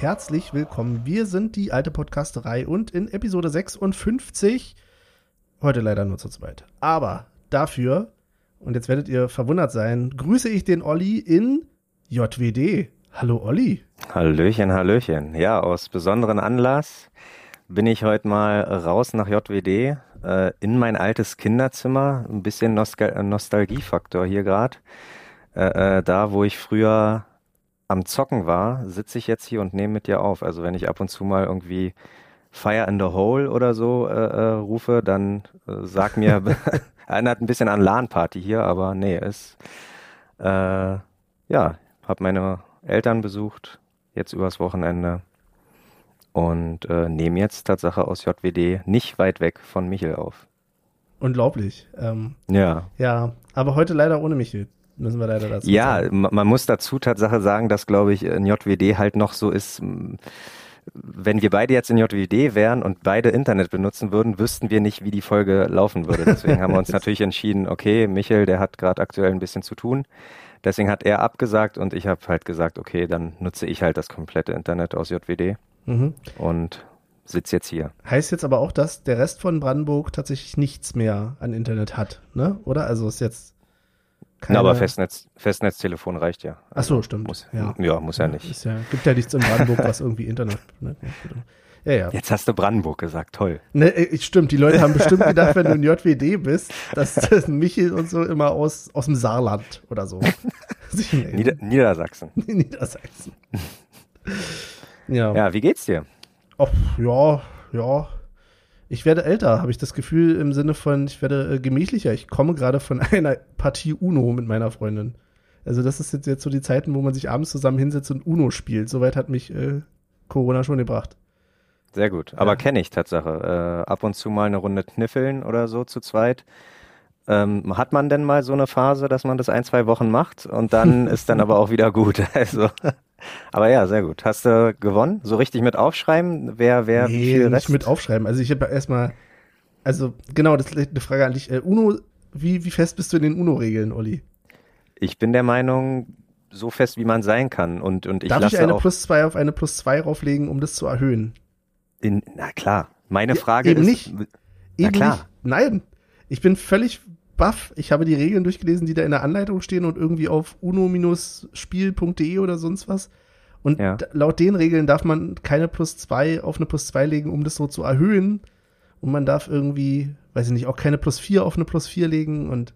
Herzlich willkommen. Wir sind die alte Podcasterei und in Episode 56, heute leider nur zu zweit. Aber dafür, und jetzt werdet ihr verwundert sein, grüße ich den Olli in JWD. Hallo Olli. Hallöchen, Hallöchen. Ja, aus besonderen Anlass bin ich heute mal raus nach JWD äh, in mein altes Kinderzimmer. Ein bisschen Nostal Nostalgiefaktor hier gerade. Äh, äh, da, wo ich früher am Zocken war, sitze ich jetzt hier und nehme mit dir auf. Also wenn ich ab und zu mal irgendwie Fire in the Hole oder so äh, äh, rufe, dann äh, sag mir, erinnert ein bisschen an LAN-Party hier, aber nee, ist, äh, ja, habe meine Eltern besucht, jetzt übers Wochenende und äh, nehme jetzt Tatsache aus JWD nicht weit weg von Michel auf. Unglaublich. Ähm, ja. Ja, aber heute leider ohne Michel müssen wir leider dazu Ja, sagen. ma- man muss dazu Tatsache sagen, dass, glaube ich, in JWD halt noch so ist, wenn wir beide jetzt in JWD wären und beide Internet benutzen würden, wüssten wir nicht, wie die Folge laufen würde. Deswegen haben wir uns natürlich entschieden, okay, Michel, der hat gerade aktuell ein bisschen zu tun. Deswegen hat er abgesagt und ich habe halt gesagt, okay, dann nutze ich halt das komplette Internet aus JWD Mhm. und sitze jetzt hier. Heißt jetzt aber auch, dass der Rest von Brandenburg tatsächlich nichts mehr an Internet hat, ne? Oder? Also ist jetzt keine... Na, aber Festnetz, Festnetztelefon reicht ja. Ach so, stimmt. Muss, ja. ja. muss ja nicht. Ja, gibt ja nichts in Brandenburg, was irgendwie Internet. Ne? Ja, ja. Jetzt hast du Brandenburg gesagt, toll. Ne, äh, stimmt, die Leute haben bestimmt gedacht, wenn du in JWD bist, dass das Michel und so immer aus, aus dem Saarland oder so. Nieder Niedersachsen. Niedersachsen. Ja. Ja, wie geht's dir? Ach, ja, ja. Ich werde älter, habe ich das Gefühl, im Sinne von, ich werde äh, gemächlicher. Ich komme gerade von einer Partie Uno mit meiner Freundin. Also, das ist jetzt, jetzt so die Zeiten, wo man sich abends zusammen hinsetzt und Uno spielt. Soweit hat mich äh, Corona schon gebracht. Sehr gut. Aber Ja. kenne ich Tatsache. Äh, ab und zu mal eine Runde kniffeln oder so zu zweit. Ähm, hat man denn mal so eine Phase, dass man das ein, zwei Wochen macht und dann ist dann aber auch wieder gut. Also, aber ja, sehr gut. Hast du gewonnen? So richtig mit aufschreiben? Wer, wer, wie nee, viel nicht Rest? mit aufschreiben. Also, ich habe erstmal, also, genau, das ist eine Frage an dich. Äh, Uno, wie, wie fest bist du in den Uno-Regeln, Olli? Ich bin der Meinung, so fest wie man sein kann. Und, und ich Darf lasse ich eine auch plus zwei auf eine plus zwei rauflegen, um das zu erhöhen? in, na klar. Meine Ja, Frage eben ist, nicht. Na Eben klar. Nicht. Nein. Ich bin völlig baff. Ich habe die Regeln durchgelesen, die da in der Anleitung stehen und irgendwie auf uno-spiel.de oder sonst was. Und Ja. laut den Regeln darf man keine plus zwei auf eine plus zwei legen, um das so zu erhöhen. Und man darf irgendwie, weiß ich nicht, auch keine plus vier auf eine plus vier legen und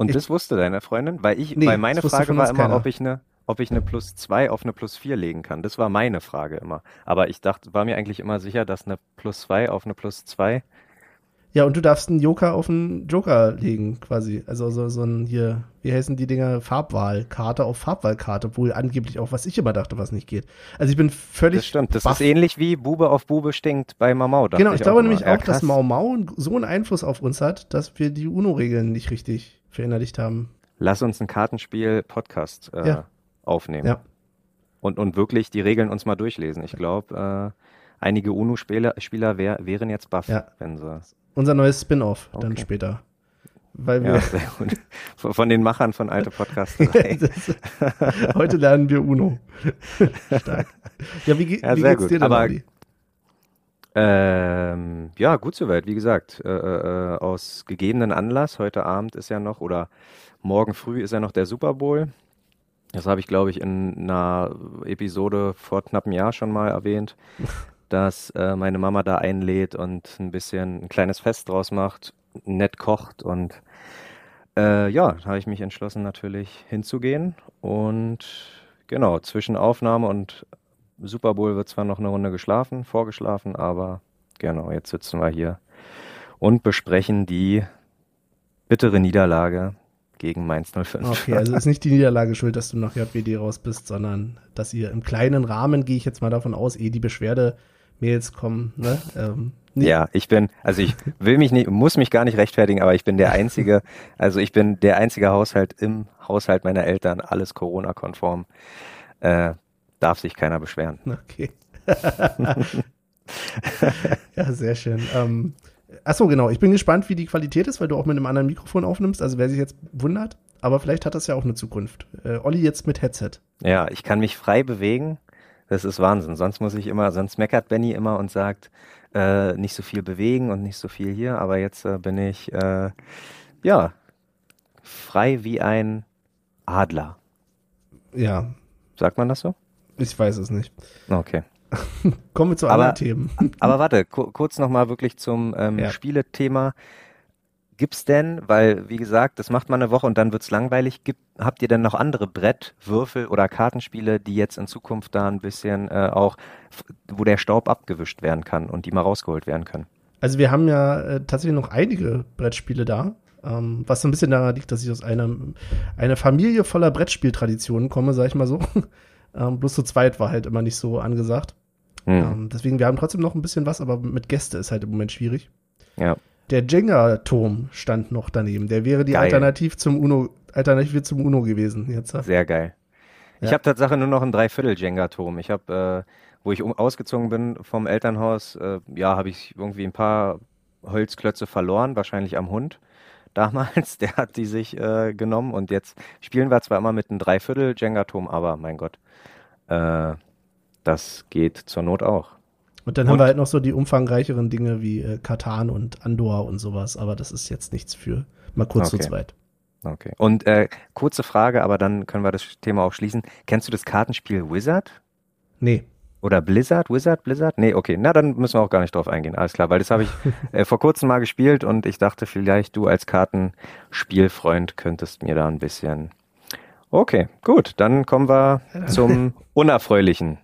Und Ich- das wusste deine Freundin? Weil ich, Nee, weil meine Frage war immer, keiner. ob ich eine, ob ich eine plus zwei auf eine plus vier legen kann. Das war meine Frage immer. Aber ich dachte, war mir eigentlich immer sicher, dass eine plus zwei auf eine plus zwei. Ja, und du darfst einen Joker auf einen Joker legen, quasi. Also so, so ein hier, wie heißen die Dinger? Farbwahlkarte auf Farbwahlkarte, obwohl angeblich auch, was ich immer dachte, was nicht geht. Also ich bin völlig Das stimmt. Das baff. ist ähnlich wie Bube auf Bube stinkt bei Mamau. dachte Genau, ich glaube immer. nämlich Ja, auch, dass. Mau Mau so einen Einfluss auf uns hat, dass wir die UNO-Regeln nicht richtig verinnerlicht haben. Lass uns ein Kartenspiel-Podcast äh, Ja. aufnehmen. Ja. Und, und wirklich die Regeln uns mal durchlesen. Ich glaube, äh, einige UNO-Spieler Spieler wär, wären jetzt baff, Ja. wenn sie. Unser neues Spin-off dann Okay. später. Weil wir Ja, sehr gut. Von den Machern von Alte Podcast 3. das, heute lernen wir UNO. Stark. Ja, wie, Ja, wie geht's gut. dir denn, Aber-? Ähm, ja, gut soweit. Wie gesagt, äh, äh, aus gegebenen Anlass, heute Abend ist ja noch, oder morgen früh ist ja noch der Super Bowl. Das habe ich, glaube ich, in einer Episode vor knapp einem Jahr schon mal erwähnt, dass äh, meine Mama da einlädt und ein bisschen ein kleines Fest draus macht, nett kocht und äh, ja, da habe ich mich entschlossen, natürlich hinzugehen. Und genau, zwischen Aufnahme und Super Bowl wird zwar noch eine Runde geschlafen, vorgeschlafen, aber genau, jetzt sitzen wir hier und besprechen die bittere Niederlage gegen Mainz 05. Okay, also ist nicht die Niederlage schuld, dass du nach JWD raus bist, sondern dass ihr im kleinen Rahmen, gehe ich jetzt mal davon aus, eh die Beschwerde-Mails kommen, ne? Ähm, Ja, ich bin, also ich will mich nicht, muss mich gar nicht rechtfertigen, aber ich bin der einzige, also ich bin der einzige Haushalt im Haushalt meiner Eltern, alles Corona-konform. Äh, darf sich keiner beschweren. Okay. ja, sehr schön. Ähm, achso, genau. Ich bin gespannt, wie die Qualität ist, weil du auch mit einem anderen Mikrofon aufnimmst. Also wer sich jetzt wundert, aber vielleicht hat das ja auch eine Zukunft. Äh, Olli jetzt mit Headset. Ja, ich kann mich frei bewegen. Das ist Wahnsinn. Sonst muss ich immer, sonst meckert Benny immer und sagt, äh, nicht so viel bewegen und nicht so viel hier. Aber jetzt äh, bin ich, äh, ja, frei wie ein Adler. Ja, Sagt man das so? ich weiß es nicht. Okay. Kommen wir zu Aber- anderen Themen. Aber warte, ku kurz nochmal wirklich zum ähm, Ja. Spielethema. Gibt's denn, weil, wie gesagt, das macht man eine Woche und dann wird's langweilig, gibt, habt ihr denn noch andere Brett-, Würfel- oder Kartenspiele, die jetzt in Zukunft da ein bisschen äh, auch, wo der Staub abgewischt werden kann und die mal rausgeholt werden können? Also wir haben ja äh, tatsächlich noch einige Brettspiele da, ähm, was so ein bisschen daran liegt, dass ich aus einer, einer Familie voller Brettspieltraditionen komme, sag ich mal so. ähm, bloß zu zweit war halt immer nicht so angesagt. Hm. Ähm, deswegen, wir haben trotzdem noch ein bisschen was, aber mit Gäste ist halt im Moment schwierig. Ja. Der Jenga-Turm stand noch daneben. Der wäre die Geil. Alternativ zum Uno, Alternative zum Uno gewesen. Jetzt. Sehr geil. Ich Ja. habe Tatsache nur noch ein Dreiviertel-Jenga-Turm. Ich habe, äh, wo ich um, ausgezogen bin vom Elternhaus, äh, ja, habe ich irgendwie ein paar Holzklötze verloren, wahrscheinlich am Hund damals. Der hat die sich äh, genommen und jetzt spielen wir zwar immer mit einem Dreiviertel-Jenga-Turm, aber mein Gott, äh, das geht zur Not auch. Und dann haben Und- wir halt noch so die umfangreicheren Dinge wie äh, Katan und Andor und sowas, aber das ist jetzt nichts für mal kurz Okay. zu zweit. Okay. Und äh, kurze Frage, aber dann können wir das Thema auch schließen. Kennst du das Kartenspiel Wizard? Nee. Oder Blizzard? Wizard? Blizzard? Nee, okay. Na, dann müssen wir auch gar nicht drauf eingehen. Alles klar, weil das habe ich äh, vor kurzem mal gespielt und ich dachte, vielleicht du als Kartenspielfreund könntest mir da ein bisschen. Okay, gut. Dann kommen wir zum Unerfreulichen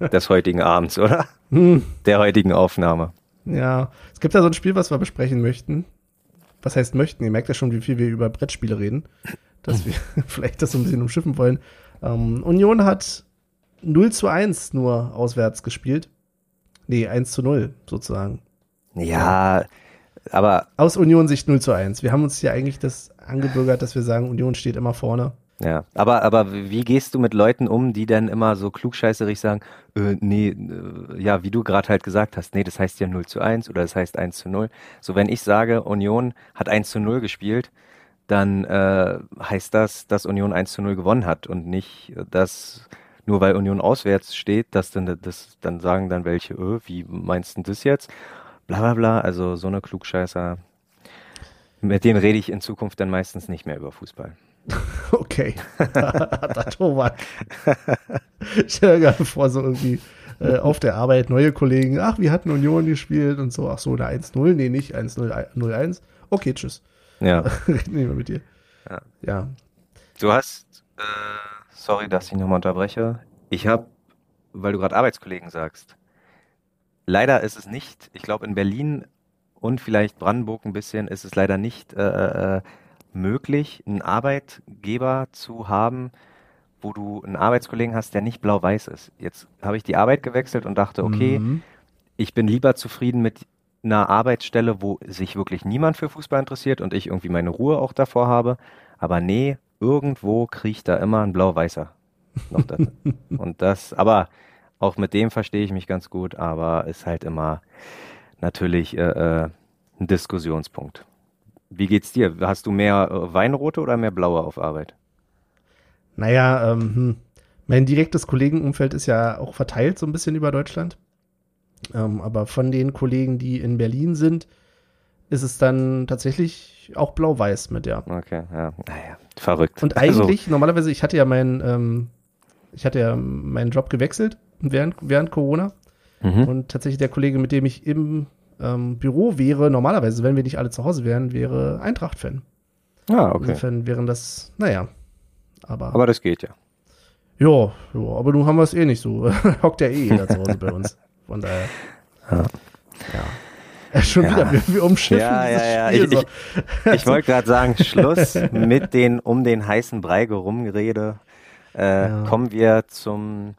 des heutigen Abends, oder? Hm, Der heutigen Aufnahme. ja, es gibt ja so ein Spiel, was wir besprechen möchten. Was heißt möchten? Ihr merkt ja schon, wie viel wir über Brettspiele reden. Dass wir vielleicht das so ein bisschen umschiffen wollen. Ähm, Union hat 0 zu 1 nur auswärts gespielt. Nee, 1 zu 0 sozusagen. Ja, aber Aus Union-Sicht 0 zu 1. Wir haben uns ja eigentlich das angebürgert, dass wir sagen, Union steht immer vorne. Ja, aber, aber wie gehst du mit Leuten um, die dann immer so klugscheißerig sagen, äh, nee, äh, ja, wie du gerade halt gesagt hast, nee, das heißt ja 0 zu 1 oder das heißt 1 zu 0. So, wenn ich sage, Union hat 1 zu 0 gespielt, dann äh, heißt das, dass Union 1 zu 0 gewonnen hat und nicht, dass nur weil Union auswärts steht, dass dann, das, dann sagen dann welche, äh, wie meinst du das jetzt? Bla bla bla, also so eine Klugscheißer, mit denen rede ich in Zukunft dann meistens nicht mehr über Fußball. Okay. da Tobak. Stell dir gerade vor, so irgendwie äh, auf der Arbeit neue Kollegen, ach, wir hatten Union gespielt und so, ach so, eine 1-0, nee, nicht 1-0-1. Okay, tschüss. Ja. Reden wir mit dir. Ja. Ja. Du hast, äh, sorry, dass ich nochmal unterbreche. Ich habe, weil du gerade Arbeitskollegen sagst, leider ist es nicht, ich glaube in Berlin und vielleicht Brandenburg ein bisschen, ist es leider nicht äh, äh, möglich, einen Arbeitgeber zu haben, wo du einen Arbeitskollegen hast, der nicht blau-weiß ist. Jetzt habe ich die Arbeit gewechselt und dachte, okay, Mhm. ich bin lieber zufrieden mit einer Arbeitsstelle, wo sich wirklich niemand für Fußball interessiert und ich irgendwie meine Ruhe auch davor habe. Aber nee, irgendwo kriecht da immer ein blau-weißer noch da. und das, aber auch mit dem verstehe ich mich ganz gut, aber ist halt immer natürlich äh, äh, ein Diskussionspunkt. Wie geht's dir? Hast du mehr äh, Weinrote oder mehr blaue auf Arbeit? Naja, ähm, hm. mein direktes Kollegenumfeld ist ja auch verteilt so ein bisschen über Deutschland. Ähm, aber von den Kollegen, die in Berlin sind, ist es dann tatsächlich auch blau-weiß mit, ja. Okay, ja, naja, verrückt. Und Also, eigentlich, normalerweise, ich hatte ja meinen, ähm, ich hatte ja meinen Job gewechselt während, während Corona. mhm. Und tatsächlich der Kollege, mit dem ich im ähm, Büro wäre, normalerweise, wenn wir nicht alle zu Hause wären, wäre Eintracht-Fan. Ah, okay. Insofern wären das, naja. Aber, Aber das geht ja. ja, ja, aber nun haben wir es eh nicht so. Hockt ja eh jeder zu Hause bei uns. Von daher. Ja. Ja. Schon Ja. wieder, wir, wir umschiffen Ja, dieses ja, ja. Spiel Ich- so. Ich wollte gerade sagen, Schluss mit den um den heißen Brei gerumgerede. Äh, Ja. Kommen wir zum,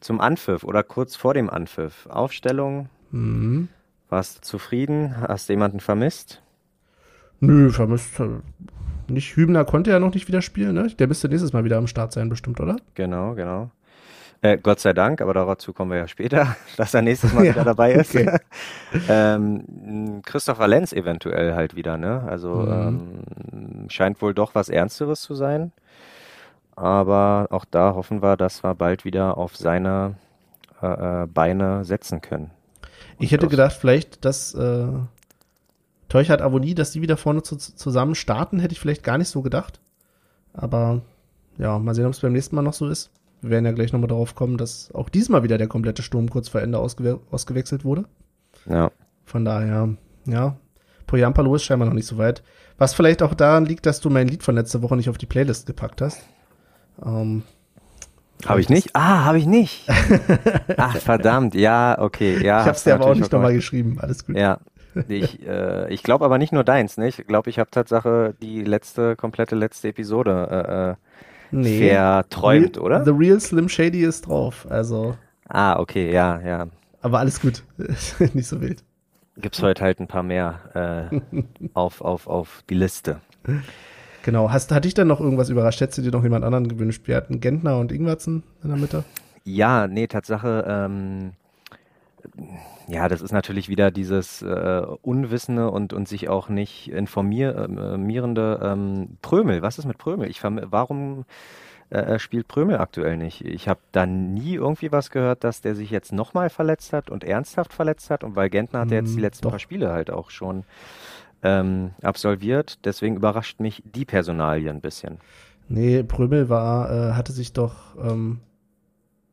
zum Anpfiff oder kurz vor dem Anpfiff. Aufstellung, Mhm. Warst du zufrieden? Hast du jemanden vermisst? Nö, vermisst. äh, Nicht Hübner konnte ja noch nicht wieder spielen, ne? Der müsste nächstes Mal wieder am Start sein, bestimmt, oder? Genau, genau. Äh, Gott sei Dank, aber dazu kommen wir ja später, dass er nächstes Mal ja, wieder dabei ist. Okay. ähm, Christopher Lenz eventuell halt wieder, ne? Also mhm. ähm, scheint wohl doch was Ernsteres zu sein. Aber auch da hoffen wir, dass wir bald wieder auf seine äh, äh Beine setzen können. Ich hätte gedacht, vielleicht, dass äh, Teuchert Avonie, dass die wieder vorne zu, zusammen starten, hätte ich vielleicht gar nicht so gedacht. Aber ja, mal sehen, ob es beim nächsten Mal noch so ist. Wir werden ja gleich nochmal darauf kommen, dass auch diesmal wieder der komplette Sturm kurz vor Ende ausgewe ausgewechselt wurde. Ja. Von daher, ja, Poyampalo ist scheinbar noch nicht so weit. Was vielleicht auch daran liegt, dass du mein Lied von letzter Woche nicht auf die Playlist gepackt hast. Ähm, habe ich nicht? Ah, habe ich nicht. Ach, verdammt. Ja, okay. Ja, ich habe es dir aber auch nicht nochmal geschrieben. Alles gut. Ja. Ich, äh, ich glaube aber nicht nur deins, ne? Ich glaube, ich habe Tatsache die letzte, komplette letzte Episode äh, äh nee. verträumt, oder? The Real Slim Shady ist drauf, also. Ah, okay, ja, ja. Aber alles gut. nicht so wild. Gibt's heute halt ein paar mehr äh, auf, auf, auf die Liste. Genau. Hast, hat dich dann noch irgendwas überrascht? Hättest du dir noch jemand anderen gewünscht? Wir hatten Gentner und Ingwertsen in der Mitte. Ja, nee, Tatsache, ähm, ja, das ist natürlich wieder dieses äh, Unwissende und, und sich auch nicht informierende ähm, Prömel. Was ist mit Prömel? Ich warum äh, spielt Prömel aktuell nicht? Ich habe da nie irgendwie was gehört, dass der sich jetzt nochmal verletzt hat und ernsthaft verletzt hat. Und weil Gentner hat er jetzt die hm, letzten Doch. paar Spiele halt auch schon ähm, absolviert. Deswegen überrascht mich die Personalie ein bisschen. Nee, Prömel war, äh, hatte sich doch, ähm,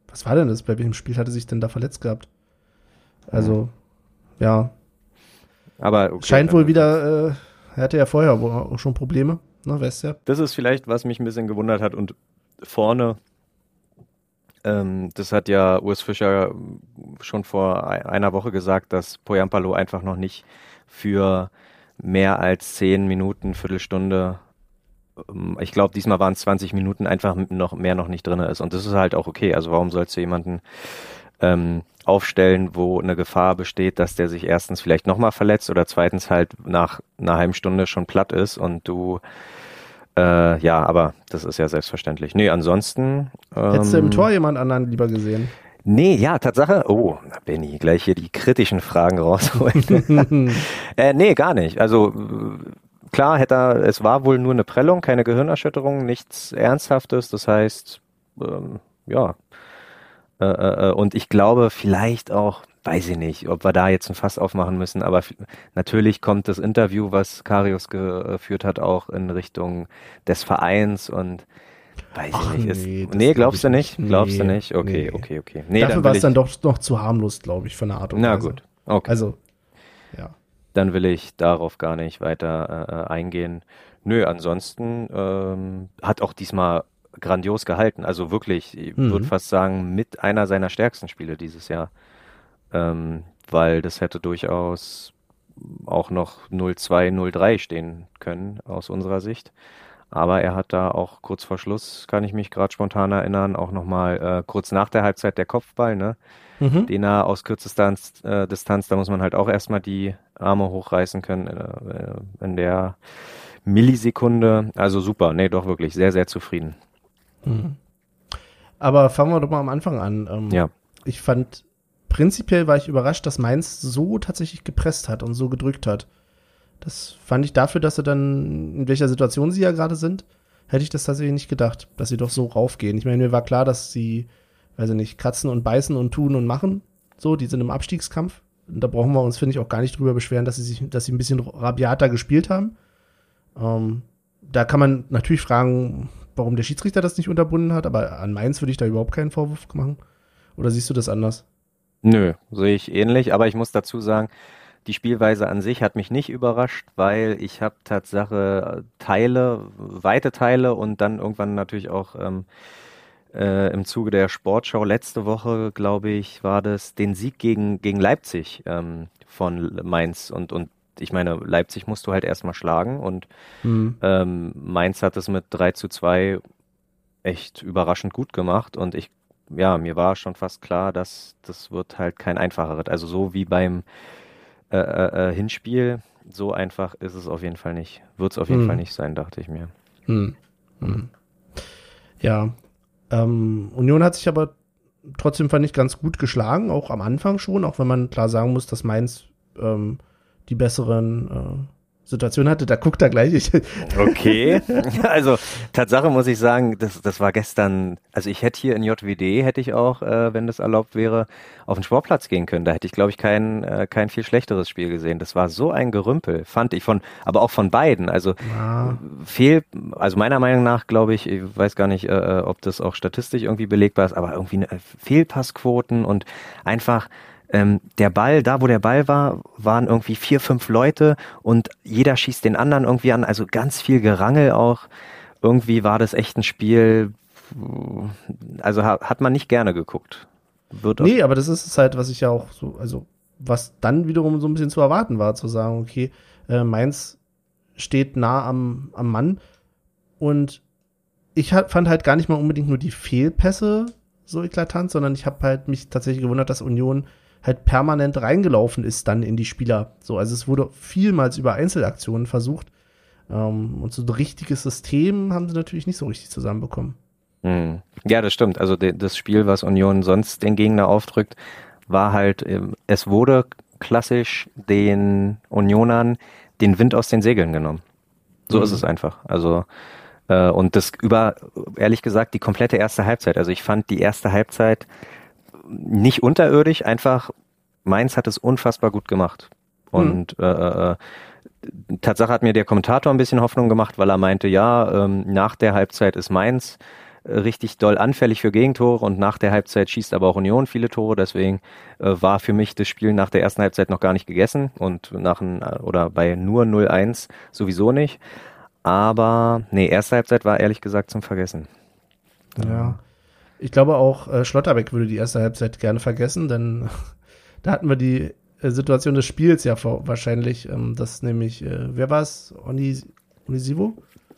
was war denn das? Bei welchem Spiel hatte sich denn da verletzt gehabt? Also, ja. Aber okay, scheint wohl wieder, äh, er hatte ja vorher auch schon Probleme, ne, weißt ja. Das ist vielleicht, was mich ein bisschen gewundert hat und vorne ähm, das hat ja Urs Fischer schon vor einer Woche gesagt, dass Poyampalo einfach noch nicht für mehr als zehn Minuten, Viertelstunde. Ähm, ich glaube, diesmal waren es 20 Minuten einfach noch mehr noch nicht drin ist. Und das ist halt auch okay. Also warum sollst du jemanden ähm, aufstellen, wo eine Gefahr besteht, dass der sich erstens vielleicht nochmal verletzt oder zweitens halt nach einer halben Stunde schon platt ist und du äh, ja, aber das ist ja selbstverständlich. Nee, ansonsten. Ähm, Hättest du im ähm, Tor jemand anderen lieber gesehen? Nee, ja, Tatsache. Oh, Benny, gleich hier die kritischen Fragen rausholen. äh, nee, gar nicht. Also klar, hätte er, es war wohl nur eine Prellung, keine Gehirnerschütterung, nichts Ernsthaftes. Das heißt, ähm, ja. Äh, äh, äh und ich glaube, vielleicht auch, weiß ich nicht, ob wir da jetzt ein Fass aufmachen müssen, aber natürlich kommt das Interview, was Karius geführt hat, auch in Richtung des Vereins und Weiß Ach, ich nicht. Ist, nee, nee glaubst du nicht? Nee, glaubst du nicht? Okay, nee. okay, okay. Nee, Dafür war es dann doch noch zu harmlos, glaube ich, von der Art und Na Weise. Na gut, okay. Also, ja. Dann will ich darauf gar nicht weiter äh, äh, eingehen. Nö, ansonsten ähm, hat auch diesmal grandios gehalten. Also wirklich, ich mhm. würde fast sagen, mit einer seiner stärksten Spiele dieses Jahr. Ähm, weil das hätte durchaus auch noch 0-2, 0-3 stehen können aus unserer Sicht. Aber er hat da auch kurz vor Schluss, kann ich mich gerade spontan erinnern, auch nochmal äh, kurz nach der Halbzeit der Kopfball, ne? Mhm. Den er aus kürzester äh, Distanz, da muss man halt auch erstmal die Arme hochreißen können äh, in der Millisekunde. Also super, nee, doch wirklich sehr, sehr zufrieden. Mhm. Aber fangen wir doch mal am Anfang an. Ähm, ja. Ich fand, prinzipiell war ich überrascht, dass Mainz so tatsächlich gepresst hat und so gedrückt hat. Das fand ich dafür, dass sie dann, in welcher Situation sie ja gerade sind, hätte ich das tatsächlich nicht gedacht, dass sie doch so raufgehen. Ich meine, mir war klar, dass sie, weiß ich nicht, kratzen und beißen und tun und machen. So, die sind im Abstiegskampf. Und da brauchen wir uns, finde ich, auch gar nicht drüber beschweren, dass sie sich, dass sie ein bisschen rabiater gespielt haben. Ähm, da kann man natürlich fragen, warum der Schiedsrichter das nicht unterbunden hat, aber an Mainz würde ich da überhaupt keinen Vorwurf machen. Oder siehst du das anders? Nö, sehe ich ähnlich, aber ich muss dazu sagen, die Spielweise an sich hat mich nicht überrascht, weil ich habe Tatsache Teile, weite Teile und dann irgendwann natürlich auch ähm, äh, im Zuge der Sportschau letzte Woche, glaube ich, war das den Sieg gegen, gegen Leipzig ähm, von Mainz und, und ich meine, Leipzig musst du halt erstmal schlagen und mhm. ähm, Mainz hat es mit 3 zu 2 echt überraschend gut gemacht und ich, ja, mir war schon fast klar, dass das wird halt kein einfacher Ritt. Also so wie beim äh, äh, äh, Hinspiel. So einfach ist es auf jeden Fall nicht. Wird es auf jeden hm. Fall nicht sein, dachte ich mir. Hm. Hm. Ja. Ähm, Union hat sich aber trotzdem fand ich ganz gut geschlagen, auch am Anfang schon, auch wenn man klar sagen muss, dass Mainz ähm, die besseren äh, Situation hatte, da guckt er gleich. okay. Also Tatsache muss ich sagen, das, das war gestern, also ich hätte hier in JWD, hätte ich auch, äh, wenn das erlaubt wäre, auf den Sportplatz gehen können. Da hätte ich, glaube ich, kein, äh, kein viel schlechteres Spiel gesehen. Das war so ein Gerümpel, fand ich von, aber auch von beiden. Also ja. fehl, also meiner Meinung nach, glaube ich, ich weiß gar nicht, äh, ob das auch statistisch irgendwie belegbar ist, aber irgendwie äh, Fehlpassquoten und einfach ähm, der Ball, da wo der Ball war, waren irgendwie vier, fünf Leute und jeder schießt den anderen irgendwie an. Also ganz viel Gerangel auch. Irgendwie war das echt ein Spiel, also hat man nicht gerne geguckt. Wird nee, aber das ist es halt, was ich ja auch so, also was dann wiederum so ein bisschen zu erwarten war, zu sagen, okay, äh, Mainz steht nah am, am Mann und ich fand halt gar nicht mal unbedingt nur die Fehlpässe so eklatant, sondern ich habe halt mich tatsächlich gewundert, dass Union halt permanent reingelaufen ist dann in die Spieler. So, also es wurde vielmals über Einzelaktionen versucht. Ähm, und so ein richtiges System haben sie natürlich nicht so richtig zusammenbekommen. Mhm. Ja, das stimmt. Also de, das Spiel, was Union sonst den Gegner aufdrückt, war halt, ähm, es wurde klassisch den Unionern den Wind aus den Segeln genommen. So mhm. ist es einfach. Also äh, und das über, ehrlich gesagt, die komplette erste Halbzeit. Also ich fand die erste Halbzeit nicht unterirdisch, einfach Mainz hat es unfassbar gut gemacht. Und mhm. äh, äh, Tatsache hat mir der Kommentator ein bisschen Hoffnung gemacht, weil er meinte, ja, ähm, nach der Halbzeit ist Mainz äh, richtig doll anfällig für Gegentore und nach der Halbzeit schießt aber auch Union viele Tore. Deswegen äh, war für mich das Spiel nach der ersten Halbzeit noch gar nicht gegessen und nach ein, oder bei nur 0-1 sowieso nicht. Aber nee, erste Halbzeit war ehrlich gesagt zum Vergessen. Ja. Ich glaube auch, äh, Schlotterbeck würde die erste Halbzeit gerne vergessen, denn da hatten wir die äh, Situation des Spiels ja vor, wahrscheinlich, ähm, dass nämlich, äh, wer war es? Onis, Onisivo?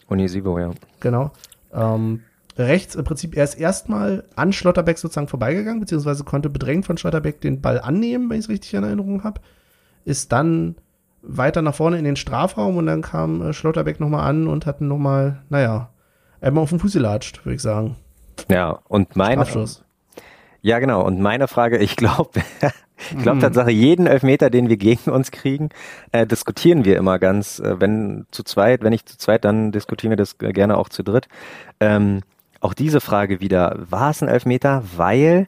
Onisivo, ja. Genau. Ähm, rechts im Prinzip erst erstmal an Schlotterbeck sozusagen vorbeigegangen, beziehungsweise konnte bedrängt von Schlotterbeck den Ball annehmen, wenn ich es richtig in Erinnerung habe. Ist dann weiter nach vorne in den Strafraum und dann kam äh, Schlotterbeck nochmal an und hat nochmal, naja, einmal auf den Fuß gelatscht, würde ich sagen. Ja, und meine. Strafschuss. Ja, genau. Und meine Frage, ich glaube, ich glaube mhm. Tatsache, jeden Elfmeter, den wir gegen uns kriegen, äh, diskutieren wir immer ganz, äh, wenn zu zweit, wenn nicht zu zweit, dann diskutieren wir das gerne auch zu dritt. Ähm, auch diese Frage wieder, war es ein Elfmeter? Weil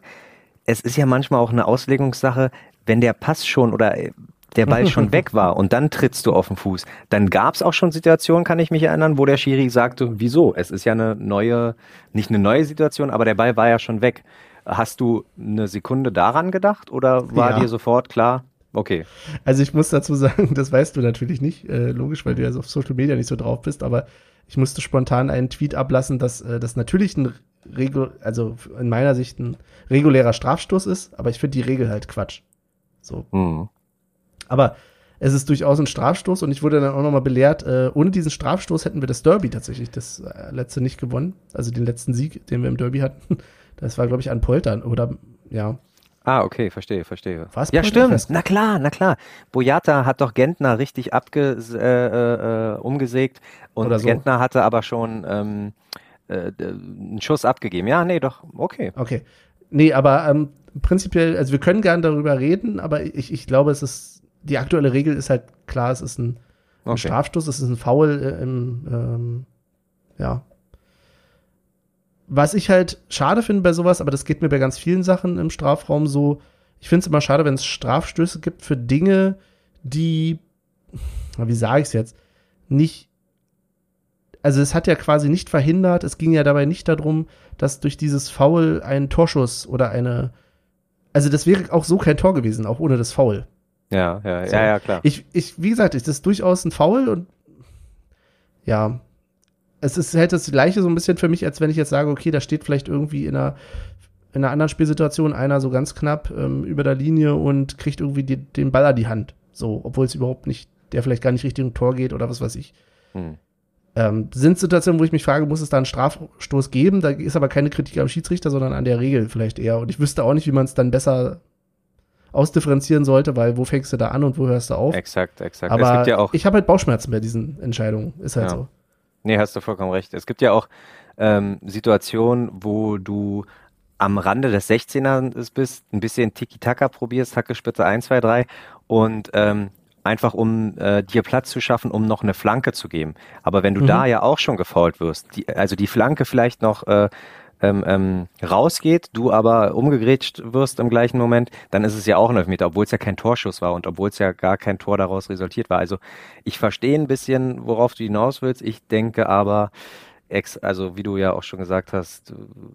es ist ja manchmal auch eine Auslegungssache, wenn der Pass schon oder äh, der Ball schon weg war und dann trittst du auf den Fuß. Dann gab es auch schon Situationen, kann ich mich erinnern, wo der Schiri sagte, wieso? Es ist ja eine neue, nicht eine neue Situation, aber der Ball war ja schon weg. Hast du eine Sekunde daran gedacht oder war ja. dir sofort klar, okay? Also ich muss dazu sagen, das weißt du natürlich nicht, äh, logisch, weil du ja auf Social Media nicht so drauf bist, aber ich musste spontan einen Tweet ablassen, dass äh, das natürlich ein Regel, also in meiner Sicht ein regulärer Strafstoß ist, aber ich finde die Regel halt Quatsch. So. Mhm. Aber es ist durchaus ein Strafstoß und ich wurde dann auch nochmal belehrt, äh, ohne diesen Strafstoß hätten wir das Derby tatsächlich das äh, letzte nicht gewonnen. Also den letzten Sieg, den wir im Derby hatten. Das war, glaube ich, an Poltern oder ja. Ah, okay, verstehe, verstehe. Was? Ja, stimmt. Na klar, na klar. Boyata hat doch Gentner richtig abge äh, äh, umgesägt und so. Gentner hatte aber schon ähm, äh, einen Schuss abgegeben. Ja, nee, doch, okay. Okay. Nee, aber ähm, prinzipiell, also wir können gern darüber reden, aber ich, ich glaube, es ist die aktuelle Regel ist halt klar, es ist ein, ein okay. Strafstoß, es ist ein Foul äh, im, ähm, ja. Was ich halt schade finde bei sowas, aber das geht mir bei ganz vielen Sachen im Strafraum so, ich finde es immer schade, wenn es Strafstöße gibt für Dinge, die, wie sage ich es jetzt, nicht, also es hat ja quasi nicht verhindert, es ging ja dabei nicht darum, dass durch dieses Foul ein Torschuss oder eine, also das wäre auch so kein Tor gewesen, auch ohne das Foul. Ja, ja, so. ja, ja, klar. Ich, ich, wie gesagt, das ist durchaus ein Foul und ja, es ist halt das Gleiche so ein bisschen für mich, als wenn ich jetzt sage, okay, da steht vielleicht irgendwie in einer, in einer anderen Spielsituation einer so ganz knapp ähm, über der Linie und kriegt irgendwie die, den Ball an die Hand. So, obwohl es überhaupt nicht, der vielleicht gar nicht Richtung Tor geht oder was weiß ich. Hm. Ähm, sind Situationen, wo ich mich frage, muss es da einen Strafstoß geben? Da ist aber keine Kritik am Schiedsrichter, sondern an der Regel vielleicht eher. Und ich wüsste auch nicht, wie man es dann besser ausdifferenzieren sollte, weil wo fängst du da an und wo hörst du auf? Exakt, exakt. Aber ja ich habe halt Bauchschmerzen bei diesen Entscheidungen. Ist halt ja. so. Nee, hast du vollkommen recht. Es gibt ja auch ähm, Situationen, wo du am Rande des 16ers bist, ein bisschen Tiki-Taka probierst, Hackespitze 1, 2, 3 und ähm, einfach um äh, dir Platz zu schaffen, um noch eine Flanke zu geben. Aber wenn du mhm. da ja auch schon gefault wirst, die, also die Flanke vielleicht noch äh, ähm, ähm, rausgeht, du aber umgegrätscht wirst im gleichen Moment, dann ist es ja auch ein Elfmeter, obwohl es ja kein Torschuss war und obwohl es ja gar kein Tor daraus resultiert war. Also ich verstehe ein bisschen, worauf du hinaus willst. Ich denke aber, ex, also wie du ja auch schon gesagt hast,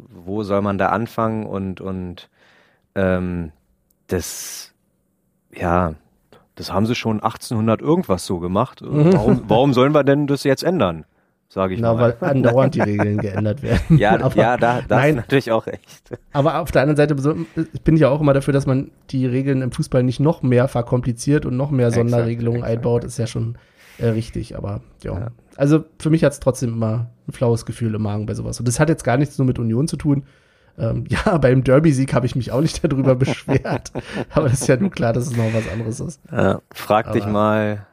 wo soll man da anfangen und und ähm, das ja, das haben sie schon 1800 irgendwas so gemacht. Warum, warum sollen wir denn das jetzt ändern? Sage ich Na, mal. weil andauernd die Regeln geändert werden. Ja, aber, ja da, da nein, ist natürlich auch recht. Aber auf der anderen Seite bin ich ja auch immer dafür, dass man die Regeln im Fußball nicht noch mehr verkompliziert und noch mehr Sonderregelungen exakt, einbaut. Ist ja schon äh, richtig, aber ja. ja. Also für mich hat es trotzdem immer ein flaues Gefühl im Magen bei sowas. Und das hat jetzt gar nichts nur mit Union zu tun. Ähm, ja, beim Derby-Sieg habe ich mich auch nicht darüber beschwert. aber das ist ja nur klar, dass es noch was anderes ist. Ja, frag aber, dich mal,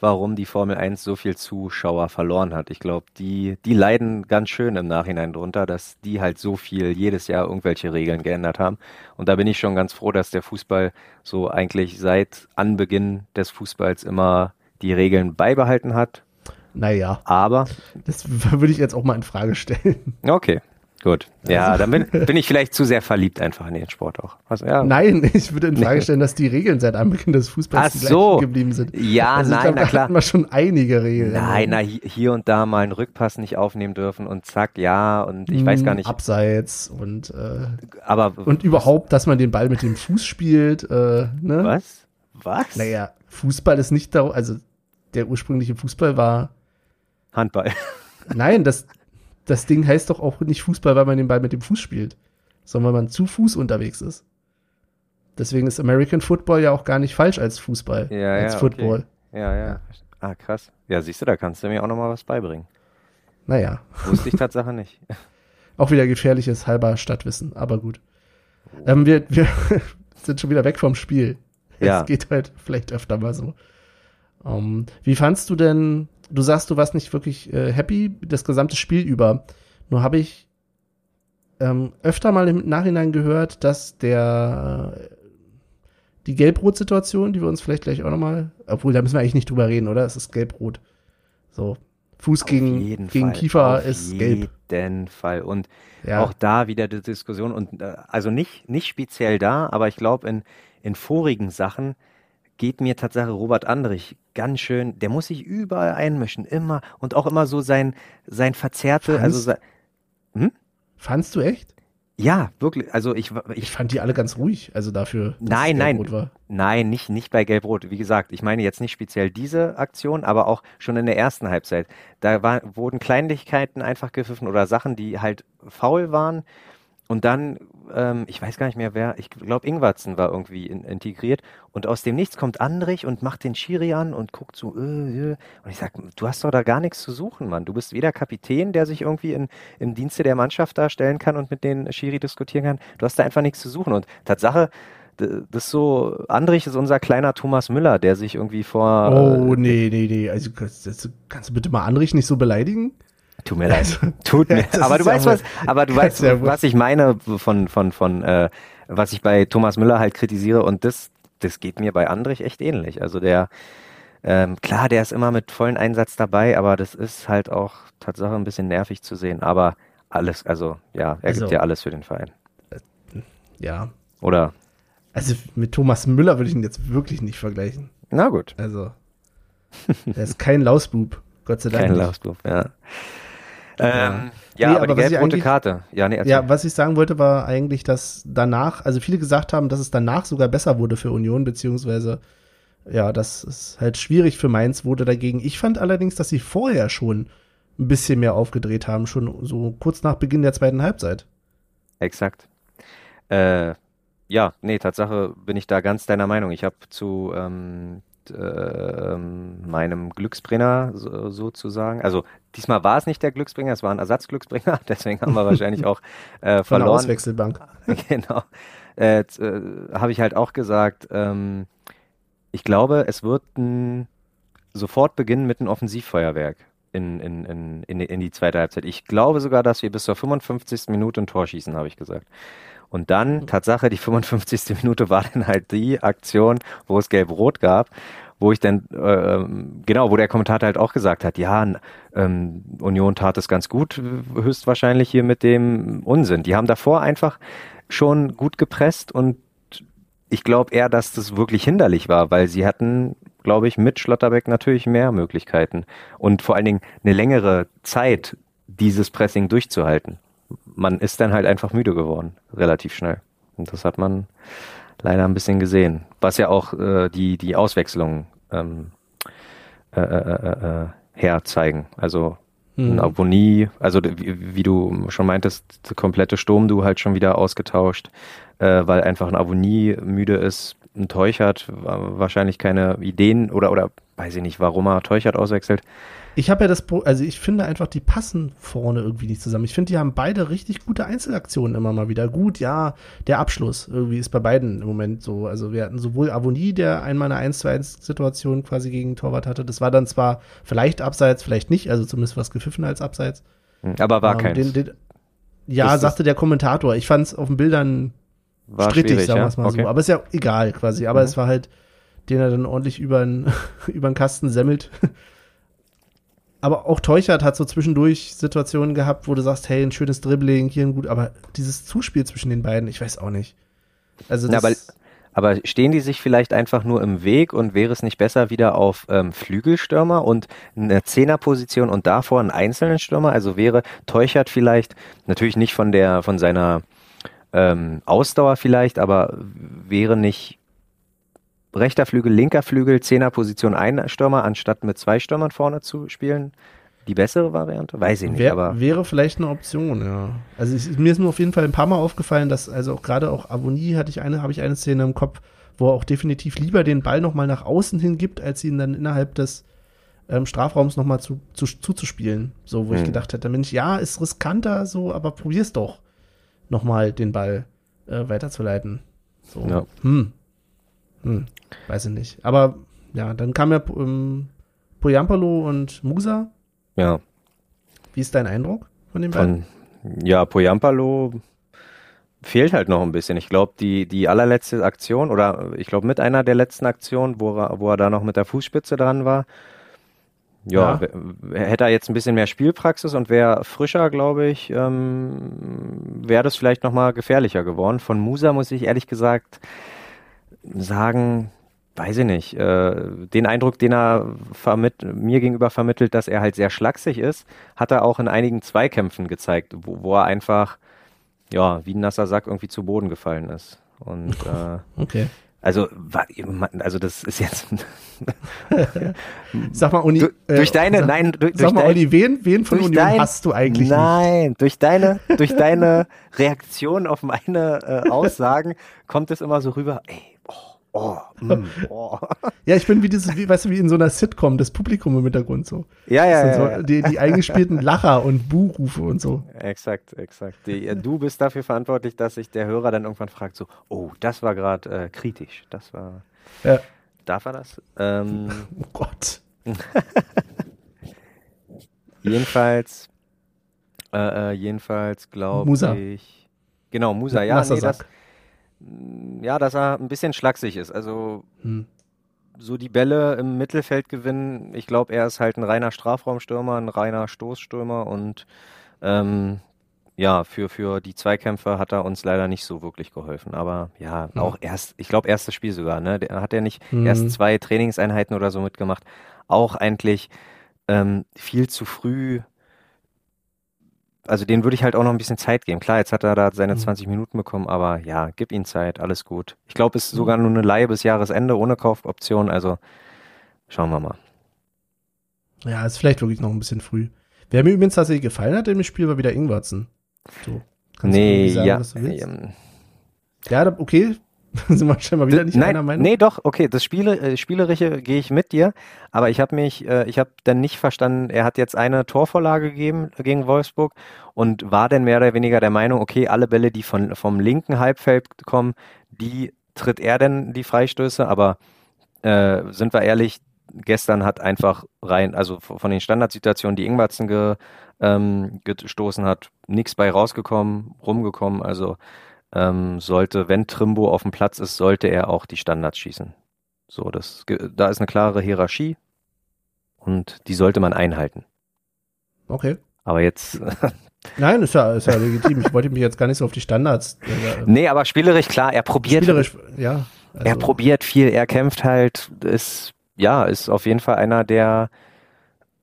warum die Formel 1 so viel Zuschauer verloren hat. Ich glaube, die, die leiden ganz schön im Nachhinein drunter, dass die halt so viel jedes Jahr irgendwelche Regeln geändert haben. Und da bin ich schon ganz froh, dass der Fußball so eigentlich seit Anbeginn des Fußballs immer die Regeln beibehalten hat. Naja. Aber. Das würde ich jetzt auch mal in Frage stellen. Okay. Gut. Ja, also. dann bin, bin, ich vielleicht zu sehr verliebt einfach in den Sport auch. Also, ja. Nein, ich würde in Frage stellen, dass die Regeln seit Anbeginn des Fußballs Ach so. geblieben sind. Ja, also nein, glaub, na klar. Da hatten wir schon einige Regeln. Nein, na, hier und da mal einen Rückpass nicht aufnehmen dürfen und zack, ja, und ich weiß gar nicht. Abseits und, äh, aber, und überhaupt, dass man den Ball mit dem Fuß spielt, äh, ne? Was? Was? Naja, Fußball ist nicht da, also der ursprüngliche Fußball war Handball. Nein, das, das Ding heißt doch auch nicht Fußball, weil man den Ball mit dem Fuß spielt, sondern weil man zu Fuß unterwegs ist. Deswegen ist American Football ja auch gar nicht falsch als Fußball, ja, als ja, Football. Okay. Ja, ja. Ah, krass. Ja, siehst du, da kannst du mir auch noch mal was beibringen. Naja. Wusste ich Tatsache nicht. auch wieder gefährliches halber Stadtwissen, aber gut. Ähm, wir, wir sind schon wieder weg vom Spiel. Ja. Es geht halt vielleicht öfter mal so. Um, ähm, wie fandst du denn du sagst, du warst nicht wirklich äh, happy das gesamte Spiel über. Nur habe ich ähm, öfter mal im Nachhinein gehört, dass der äh, die Gelb-Rot-Situation, die wir uns vielleicht gleich auch nochmal, obwohl da müssen wir eigentlich nicht drüber reden, oder? Es ist Gelb-Rot. So. Fuß Auf gegen, gegen Kiefer Auf ist gelb. Auf jeden Fall. Und ja. auch da wieder die Diskussion. Und äh, also nicht, nicht speziell da, aber ich glaube, in, in vorigen Sachen geht mir tatsächlich Robert Andrich ganz schön, der muss sich überall einmischen, immer und auch immer so sein, sein verzerrte, Fandst, also sein, hm? Fandst du echt? Ja, wirklich. Also ich, ich, ich fand die alle ganz ruhig, also dafür. Nein, nein, war. nein, nicht nicht bei Gelb-Rot. Wie gesagt, ich meine jetzt nicht speziell diese Aktion, aber auch schon in der ersten Halbzeit. Da war, wurden Kleinlichkeiten einfach gepfiffen oder Sachen, die halt faul waren. Und dann ähm, ich weiß gar nicht mehr wer, ich glaube Ingwarzen war irgendwie in, integriert und aus dem Nichts kommt Andrich und macht den Schiri an und guckt so, äh, äh. und ich sag, du hast doch da gar nichts zu suchen, Mann. Du bist weder Kapitän, der sich irgendwie in, im Dienste der Mannschaft darstellen kann und mit den Schiri diskutieren kann. Du hast da einfach nichts zu suchen und Tatsache, das ist so, Andrich ist unser kleiner Thomas Müller, der sich irgendwie vor. Oh, äh, nee, nee, nee. Also kannst, kannst du bitte mal Andrich nicht so beleidigen? Tut mir leid. Also, Tut mir. aber du weißt was, aber du weißt, was ich meine von, von, von, äh, was ich bei Thomas Müller halt kritisiere und das, das geht mir bei Andrich echt ähnlich. Also der, ähm, klar, der ist immer mit vollen Einsatz dabei, aber das ist halt auch Tatsache ein bisschen nervig zu sehen. Aber alles, also ja, er also, gibt ja alles für den Verein. Äh, ja. Oder? Also mit Thomas Müller würde ich ihn jetzt wirklich nicht vergleichen. Na gut. Also, er ist kein Lausbub, Gott sei Dank. Kein Lausbub, ja. Ähm, ja, nee, aber, aber die gelb-rote Karte. Ja, nee, ja, was ich sagen wollte, war eigentlich, dass danach, also viele gesagt haben, dass es danach sogar besser wurde für Union, beziehungsweise ja, dass es halt schwierig für Mainz wurde dagegen. Ich fand allerdings, dass sie vorher schon ein bisschen mehr aufgedreht haben, schon so kurz nach Beginn der zweiten Halbzeit. Exakt. Äh, ja, nee, Tatsache bin ich da ganz deiner Meinung. Ich habe zu ähm, äh, meinem Glücksbringer so, sozusagen. Also diesmal war es nicht der Glücksbringer, es war ein Ersatzglücksbringer, deswegen haben wir wahrscheinlich auch äh, verloren. Von der Auswechselbank. genau. Äh, äh, Habe ich halt auch gesagt, ähm, ich glaube, es wird ein sofort beginnen mit einem Offensivfeuerwerk in, in, in, in, in die zweite Halbzeit. Ich glaube sogar, dass wir bis zur 55. Minute ein Tor schießen, habe ich gesagt. Und dann, Tatsache, die 55. Minute war dann halt die Aktion, wo es gelb-rot gab, wo ich dann, äh, genau, wo der Kommentator halt auch gesagt hat, ja, ähm, Union tat es ganz gut, höchstwahrscheinlich hier mit dem Unsinn. Die haben davor einfach schon gut gepresst und ich glaube eher, dass das wirklich hinderlich war, weil sie hatten, glaube ich, mit Schlotterbeck natürlich mehr Möglichkeiten und vor allen Dingen eine längere Zeit, dieses Pressing durchzuhalten. Man ist dann halt einfach müde geworden, relativ schnell. Und das hat man leider ein bisschen gesehen. Was ja auch äh, die, die Auswechslungen ähm, äh, äh, äh, äh herzeigen. Also mhm. ein Abonnie, also wie, wie, du schon meintest, der komplette Sturm du halt schon wieder ausgetauscht, äh, weil einfach ein Abonnie müde ist. Ein Teuchert wahrscheinlich keine Ideen oder, oder weiß ich nicht, warum er Teuchert auswechselt. Ich habe ja das, also ich finde einfach, die passen vorne irgendwie nicht zusammen. Ich finde, die haben beide richtig gute Einzelaktionen immer mal wieder. Gut, ja, der Abschluss irgendwie ist bei beiden im Moment so. Also wir hatten sowohl Avonie, der einmal eine 1 zu 1 Situation quasi gegen Torwart hatte. Das war dann zwar vielleicht abseits, vielleicht nicht, also zumindest was gepfiffen als abseits. Hm, aber war ähm, keins. Den, den, ja, ist sagte der Kommentator. Ich fand es auf den Bildern strittig, sagen wir es mal ja? okay. so. Aber ist ja egal quasi. Aber mhm. es war halt, den er dann ordentlich über den Kasten semmelt aber auch Teuchert hat so zwischendurch Situationen gehabt, wo du sagst, hey, ein schönes Dribbling, hier ein gut, aber dieses Zuspiel zwischen den beiden, ich weiß auch nicht. Also ja, aber, aber stehen die sich vielleicht einfach nur im Weg und wäre es nicht besser wieder auf ähm, Flügelstürmer und eine Zehnerposition und davor einen einzelnen Stürmer? Also wäre Teuchert vielleicht natürlich nicht von der von seiner ähm, Ausdauer vielleicht, aber wäre nicht rechter Flügel, linker Flügel, Zehnerposition ein Stürmer, anstatt mit zwei Stürmern vorne zu spielen. Die bessere Variante? Weiß ich nicht, Wär, aber. Wäre vielleicht eine Option, ja. Also ich, mir ist nur auf jeden Fall ein paar Mal aufgefallen, dass, also auch gerade auch Avonie hatte ich eine, habe ich eine Szene im Kopf, wo er auch definitiv lieber den Ball nochmal nach außen hin gibt, als ihn dann innerhalb des ähm, Strafraums nochmal zu, zu, zuzuspielen. So, wo hm. ich gedacht hätte, Mensch, ja, ist riskanter, so, aber probier's doch, nochmal den Ball äh, weiterzuleiten. So. Ja. Hm. Hm, weiß ich nicht. Aber ja, dann kam ja ähm, Poyampalo und Musa. Ja. Wie ist dein Eindruck von den beiden? Von, ja, Poyampalo fehlt halt noch ein bisschen. Ich glaube, die, die allerletzte Aktion oder ich glaube mit einer der letzten Aktionen, wo er, wo er da noch mit der Fußspitze dran war, ja, ja. hätte er jetzt ein bisschen mehr Spielpraxis und wäre frischer, glaube ich, ähm, wäre das vielleicht nochmal gefährlicher geworden. Von Musa muss ich ehrlich gesagt sagen, weiß ich nicht, äh, den Eindruck, den er mir gegenüber vermittelt, dass er halt sehr schlaksig ist, hat er auch in einigen Zweikämpfen gezeigt, wo, wo er einfach, ja, wie ein nasser Sack irgendwie zu Boden gefallen ist. Und äh, okay. Also, also das ist jetzt. Sag mal, Uni. Du, durch äh, deine, sag, nein, durch, sag mal, dein, Uni, wen, wen von Union dein, hast du eigentlich? Nein, nicht? durch deine, durch deine Reaktion auf meine äh, Aussagen kommt es immer so rüber. Ey, Oh, mm, oh. ja, ich bin wie dieses, wie, weißt du, wie in so einer Sitcom, das Publikum im Hintergrund so. Ja, ja, ja, so ja. Die, die eingespielten Lacher und Buhrufe und so. Exakt, exakt. Die, du bist dafür verantwortlich, dass sich der Hörer dann irgendwann fragt, so, oh, das war gerade äh, kritisch. Das war. Ja. Darf er das? Ähm, oh Gott. jedenfalls, äh, äh, jedenfalls glaube ich. Genau, Musa, ja, nee, das, ja, dass er ein bisschen schlaksig ist. Also hm. so die Bälle im Mittelfeld gewinnen. Ich glaube, er ist halt ein reiner Strafraumstürmer, ein reiner Stoßstürmer und ähm, ja, für, für die Zweikämpfe hat er uns leider nicht so wirklich geholfen. Aber ja, mhm. auch erst, ich glaube, erstes Spiel sogar, ne? Der, hat er nicht mhm. erst zwei Trainingseinheiten oder so mitgemacht. Auch eigentlich ähm, viel zu früh also den würde ich halt auch noch ein bisschen Zeit geben. Klar, jetzt hat er da seine mhm. 20 Minuten bekommen, aber ja, gib ihm Zeit, alles gut. Ich glaube, es ist sogar mhm. nur eine Leihe bis Jahresende ohne Kaufoption, also schauen wir mal. Ja, ist vielleicht wirklich noch ein bisschen früh. Wer mir übrigens tatsächlich gefallen hat im Spiel, war wieder Ingwarzen. So. Kannst nee, sagen, ja. Ähm, ja, okay, sind wir schon mal wieder nicht Nein, einer Meinung? Nee, doch, okay, das Spiele, äh, Spielerische gehe ich mit dir, aber ich habe mich, äh, ich habe dann nicht verstanden, er hat jetzt eine Torvorlage gegeben gegen Wolfsburg und war dann mehr oder weniger der Meinung, okay, alle Bälle, die von, vom linken Halbfeld kommen, die tritt er denn die Freistöße, aber äh, sind wir ehrlich, gestern hat einfach rein, also von den Standardsituationen, die Ingwertsen ge, ähm, gestoßen hat, nichts bei rausgekommen, rumgekommen. Also ähm, sollte, wenn Trimbo auf dem Platz ist, sollte er auch die Standards schießen. So, das, da ist eine klare Hierarchie und die sollte man einhalten. Okay. Aber jetzt. Nein, ist ja, ist ja legitim. Ich wollte mich jetzt gar nicht so auf die Standards. Äh, nee, aber spielerisch, klar, er probiert. Spielerisch, ja. Also. Er probiert viel, er kämpft halt, ist, ja, ist auf jeden Fall einer, der,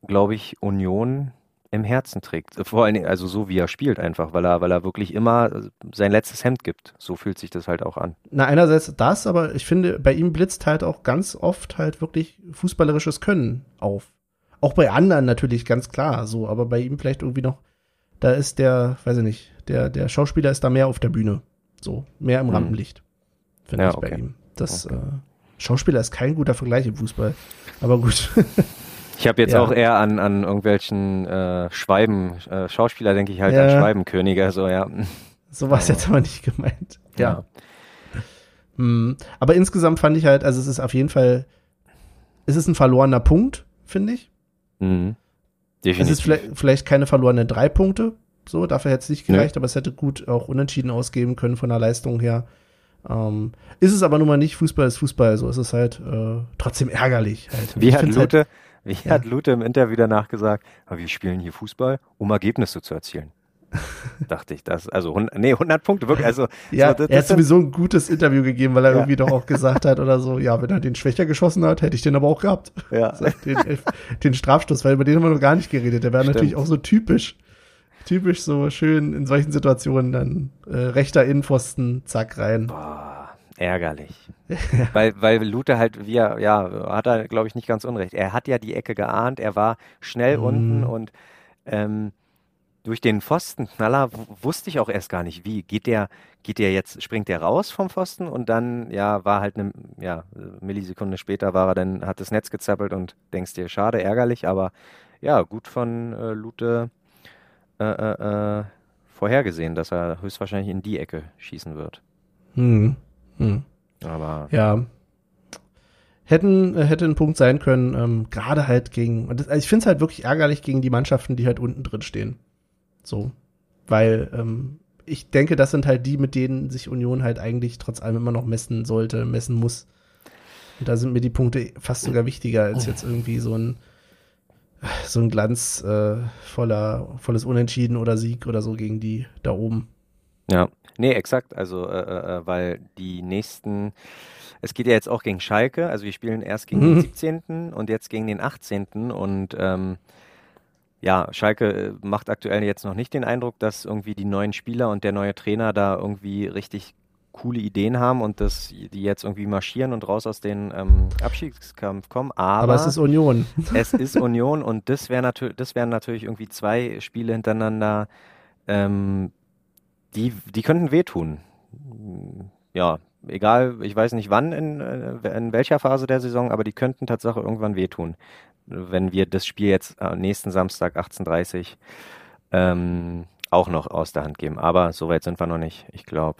glaube ich, Union im Herzen trägt. Vor allen Dingen, also so wie er spielt einfach, weil er, weil er wirklich immer sein letztes Hemd gibt. So fühlt sich das halt auch an. Na, einerseits das, aber ich finde, bei ihm blitzt halt auch ganz oft halt wirklich fußballerisches Können auf. Auch bei anderen natürlich ganz klar, so, aber bei ihm vielleicht irgendwie noch, da ist der, weiß ich nicht, der, der Schauspieler ist da mehr auf der Bühne. So, mehr im hm. Rampenlicht. Finde ja, ich okay. bei ihm. Das okay. äh, Schauspieler ist kein guter Vergleich im Fußball. Aber gut. Ich habe jetzt ja. auch eher an, an irgendwelchen äh, Schweiben, äh, Schauspieler denke ich halt ja. an Schweibenkönige, so ja. So war es jetzt aber nicht gemeint. Ja. ja. Hm. Aber insgesamt fand ich halt, also es ist auf jeden Fall, es ist ein verlorener Punkt, finde ich. Mhm. Definitiv. Es ist vielleicht, vielleicht keine verlorenen drei Punkte, so, dafür hätte es nicht gereicht, nee. aber es hätte gut auch unentschieden ausgeben können von der Leistung her. Ähm, ist es aber nun mal nicht, Fußball ist Fußball, so ist es halt äh, trotzdem ärgerlich. Halt. Wie hat Lute, halt, wie ja. hat Lute im Interview danach gesagt, wir spielen hier Fußball, um Ergebnisse zu erzielen. Dachte ich, das, also, nee, 100 Punkte, wirklich, also. ja, so, das, er hat sowieso ein gutes Interview gegeben, weil er ja. irgendwie doch auch gesagt hat oder so, ja, wenn er den schwächer geschossen hat, hätte ich den aber auch gehabt. Ja. den, den Strafstoß, weil über den haben wir noch gar nicht geredet. Der wäre natürlich auch so typisch typisch so schön in solchen Situationen dann äh, rechter Innenpfosten, zack, rein. Boah, ärgerlich. weil, weil Lute halt, wie er, ja, hat er, glaube ich, nicht ganz unrecht. Er hat ja die Ecke geahnt, er war schnell mm. unten und ähm, durch den Pfostenknaller wusste ich auch erst gar nicht, wie. Geht der, geht der jetzt, springt der raus vom Pfosten und dann, ja, war halt eine, ja, Millisekunde später war er dann, hat das Netz gezappelt und denkst dir, schade, ärgerlich, aber ja, gut von äh, Lute äh, äh, äh, vorhergesehen, dass er höchstwahrscheinlich in die Ecke schießen wird. Hm. Hm. Aber. Ja. Hätten, äh, hätte ein Punkt sein können, ähm, gerade halt gegen, das, also ich finde es halt wirklich ärgerlich gegen die Mannschaften, die halt unten drin stehen. So. Weil, ähm, ich denke, das sind halt die, mit denen sich Union halt eigentlich trotz allem immer noch messen sollte, messen muss. Und da sind mir die Punkte fast sogar wichtiger als jetzt irgendwie so ein so ein Glanz äh, voller, volles Unentschieden oder Sieg oder so gegen die da oben. Ja, nee, exakt. Also, äh, äh, äh weil die nächsten, es geht ja jetzt auch gegen Schalke. Also, wir spielen erst gegen mhm. den 17. und jetzt gegen den 18. Und ähm, ja, Schalke äh, macht aktuell jetzt noch nicht den Eindruck, dass irgendwie die neuen Spieler und der neue Trainer da irgendwie richtig coole Ideen haben und dass die jetzt irgendwie marschieren und raus aus dem ähm, Abstiegskampf kommen. Aber, aber, es ist Union. Es ist Union und das wäre natürlich, das wären natürlich irgendwie zwei Spiele hintereinander, ähm, die, die könnten wehtun. Ja, egal, ich weiß nicht wann, in, äh, in welcher Phase der Saison, aber die könnten tatsächlich irgendwann wehtun, wenn wir das Spiel jetzt nächsten Samstag 18.30 ähm, auch noch aus der Hand geben. Aber so weit sind wir noch nicht. Ich glaube,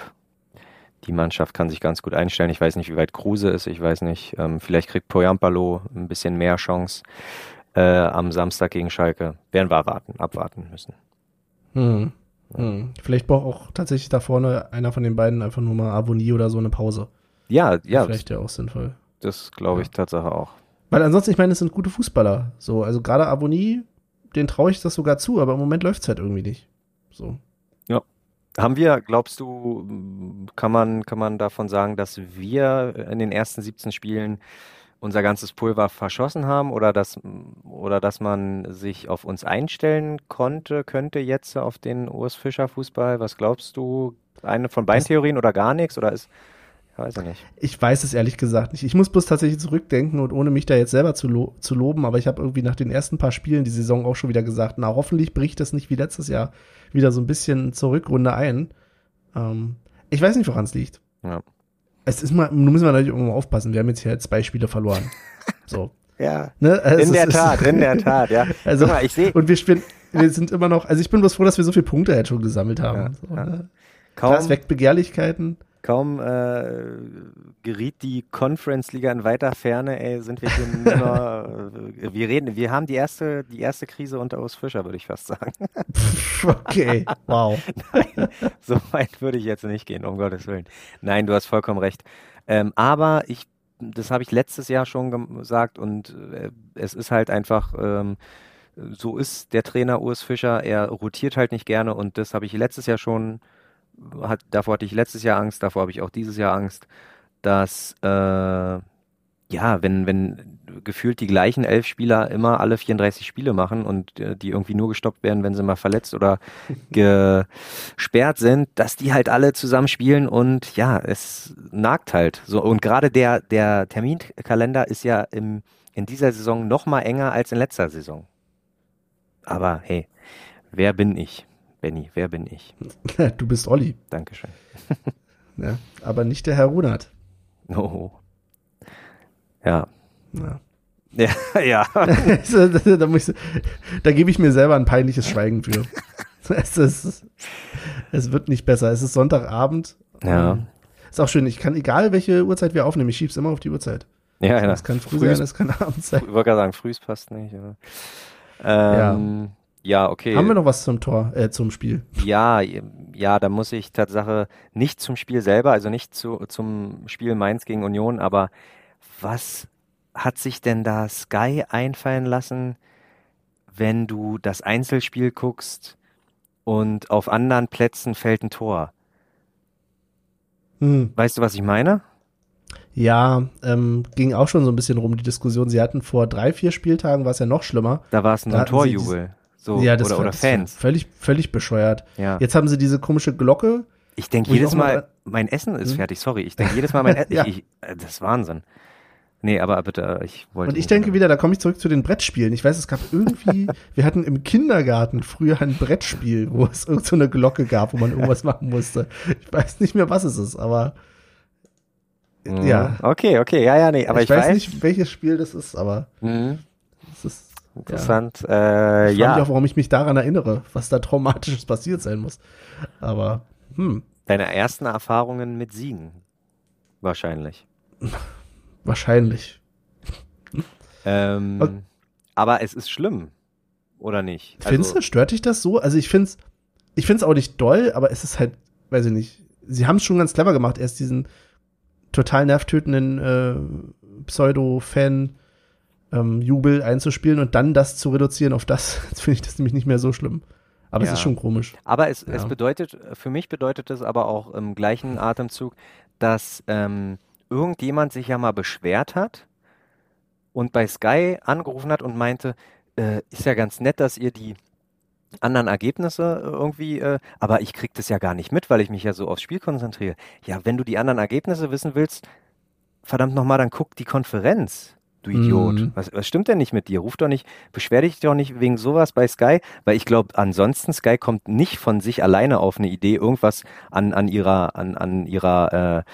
die Mannschaft kann sich ganz gut einstellen. Ich weiß nicht, wie weit Kruse ist. Ich weiß nicht, ähm, vielleicht kriegt Poyampalo ein bisschen mehr Chance äh, am Samstag gegen Schalke. Werden wir warten, abwarten müssen. Hm. Hm. Vielleicht braucht auch tatsächlich da vorne einer von den beiden einfach nur mal Avonie oder so eine Pause. Ja, ja. Vielleicht ja auch sinnvoll. Das glaube ich ja. Tatsache auch. Weil ansonsten, ich meine, es sind gute Fußballer. So, also gerade Avonie, den traue ich das sogar zu, aber im Moment läuft es halt irgendwie nicht. So. Haben wir, glaubst du, kann man, kann man davon sagen, dass wir in den ersten 17 Spielen unser ganzes Pulver verschossen haben oder dass, oder dass man sich auf uns einstellen konnte, könnte jetzt auf den Urs Fischer Fußball? Was glaubst du? Eine von beiden Theorien oder gar nichts? Oder ist, Weiß ich nicht. Ich weiß es ehrlich gesagt nicht. Ich muss bloß tatsächlich zurückdenken und ohne mich da jetzt selber zu, lo zu loben, aber ich habe irgendwie nach den ersten paar Spielen die Saison auch schon wieder gesagt, na hoffentlich bricht das nicht wie letztes Jahr wieder so ein bisschen zur Rückrunde ein. Ähm, ich weiß nicht, woran es liegt. Ja. Es ist mal, nun müssen wir natürlich irgendwo aufpassen. Wir haben jetzt hier zwei Spiele verloren. So. ja. Ne? Also in der Tat, in der Tat, ja. Also, mal, ich sehe. Und wir spielen, wir sind immer noch, also ich bin bloß froh, dass wir so viele Punkte jetzt schon gesammelt haben. Ja, so, ja. Ne? Kaum, das weckt Begehrlichkeiten kaum äh, geriet die Conference-Liga in weiter Ferne, ey, sind wir hier nur äh, wir reden, wir haben die erste, die erste Krise unter Urs Fischer, würde ich fast sagen. okay, wow. Nein, so weit würde ich jetzt nicht gehen, um Gottes Willen. Nein, du hast vollkommen recht. Ähm, aber ich, das habe ich letztes Jahr schon gesagt und äh, es ist halt einfach, ähm, so ist der Trainer Urs Fischer, er rotiert halt nicht gerne und das habe ich letztes Jahr schon, hat, davor hatte ich letztes Jahr Angst, davor habe ich auch dieses Jahr Angst, dass äh, ja, wenn, wenn gefühlt die gleichen elf Spieler immer alle 34 Spiele machen und äh, die irgendwie nur gestoppt werden, wenn sie mal verletzt oder gesperrt sind, dass die halt alle zusammen spielen und ja, es nagt halt. So, und gerade der, der Terminkalender ist ja im, in dieser Saison noch mal enger als in letzter Saison. Aber hey, wer bin ich? Benny, wer bin ich? Du bist Olli. Dankeschön. ja, aber nicht der Herr Runert. Oh. Ja. Ja. Ja, ja. da, muss da gebe ich mir selber ein peinliches Schweigen für. es, ist, es wird nicht besser. Es ist Sonntagabend. Ja. Ist auch schön. Ich kann, egal welche Uhrzeit wir aufnehmen, ich schieb's immer auf die Uhrzeit. Ja, ja. Es kann früh sein, es kann abends sein. Ich wollte gerade sagen, frühs passt nicht. Ähm, ja. Ja, okay. Haben wir noch was zum Tor, äh, zum Spiel? Ja, ja, da muss ich Tatsache nicht zum Spiel selber, also nicht zu, zum Spiel Mainz gegen Union, aber was hat sich denn da Sky einfallen lassen, wenn du das Einzelspiel guckst und auf anderen Plätzen fällt ein Tor? Hm. Weißt du, was ich meine? Ja, ähm, ging auch schon so ein bisschen rum die Diskussion. Sie hatten vor drei, vier Spieltagen war es ja noch schlimmer. Da war es ein Torjubel. So, ja, das oder, oder das Fans. Völlig, völlig bescheuert. Ja. Jetzt haben sie diese komische Glocke. Ich denke jedes mal Mal, mein Essen ist Hm? fertig, sorry. Ich denke jedes Mal, mein Essen, Ja. äh, das ist Wahnsinn. Nee, aber bitte, ich wollte. Und ich denke wieder, da komme ich zurück zu den Brettspielen. Ich weiß, es gab irgendwie, wir hatten im Kindergarten früher ein Brettspiel, wo es irgend so eine Glocke gab, wo man irgendwas machen musste. Ich weiß nicht mehr, was es ist, aber Mhm. ja. Okay, okay, ja, ja, nee, aber ich, ich weiß, nicht, welches Spiel das ist, aber Mhm. es ist Interessant. Äh, Ich frage mich ja, auch, warum ich mich daran erinnere, was da traumatisches passiert sein muss. Aber hm, deine ersten Erfahrungen mit Siegen. Wahrscheinlich. wahrscheinlich. Ähm, aber es ist schlimm, oder nicht? Findest du, stört dich das so? Also ich find's, ich find's auch nicht doll, aber es ist halt, weiß ich nicht. Sie haben es schon ganz clever gemacht, erst diesen total nervtötenden äh, Pseudo-Fan ähm, Jubel einzuspielen und dann das zu reduzieren auf das. Jetzt finde ich das nämlich nicht mehr so schlimm. Aber es Ja. ist schon komisch. Aber es, Ja. es bedeutet, für mich bedeutet es aber auch im gleichen Atemzug, dass ähm, irgendjemand sich ja mal beschwert hat und bei Sky angerufen hat und meinte, äh, ist ja ganz nett, dass ihr die anderen Ergebnisse irgendwie, äh, aber ich krieg das ja gar nicht mit, weil ich mich ja so aufs Spiel konzentriere. Ja, wenn du die anderen Ergebnisse wissen willst, verdammt nochmal, dann guck die Konferenz, du Idiot. Mhm. Was, was stimmt denn nicht mit dir? Ruf doch nicht, beschwer dich doch nicht wegen sowas bei Sky, weil ich glaube, ansonsten Sky kommt nicht von sich alleine auf eine Idee, irgendwas an, an ihrer, an, an ihrer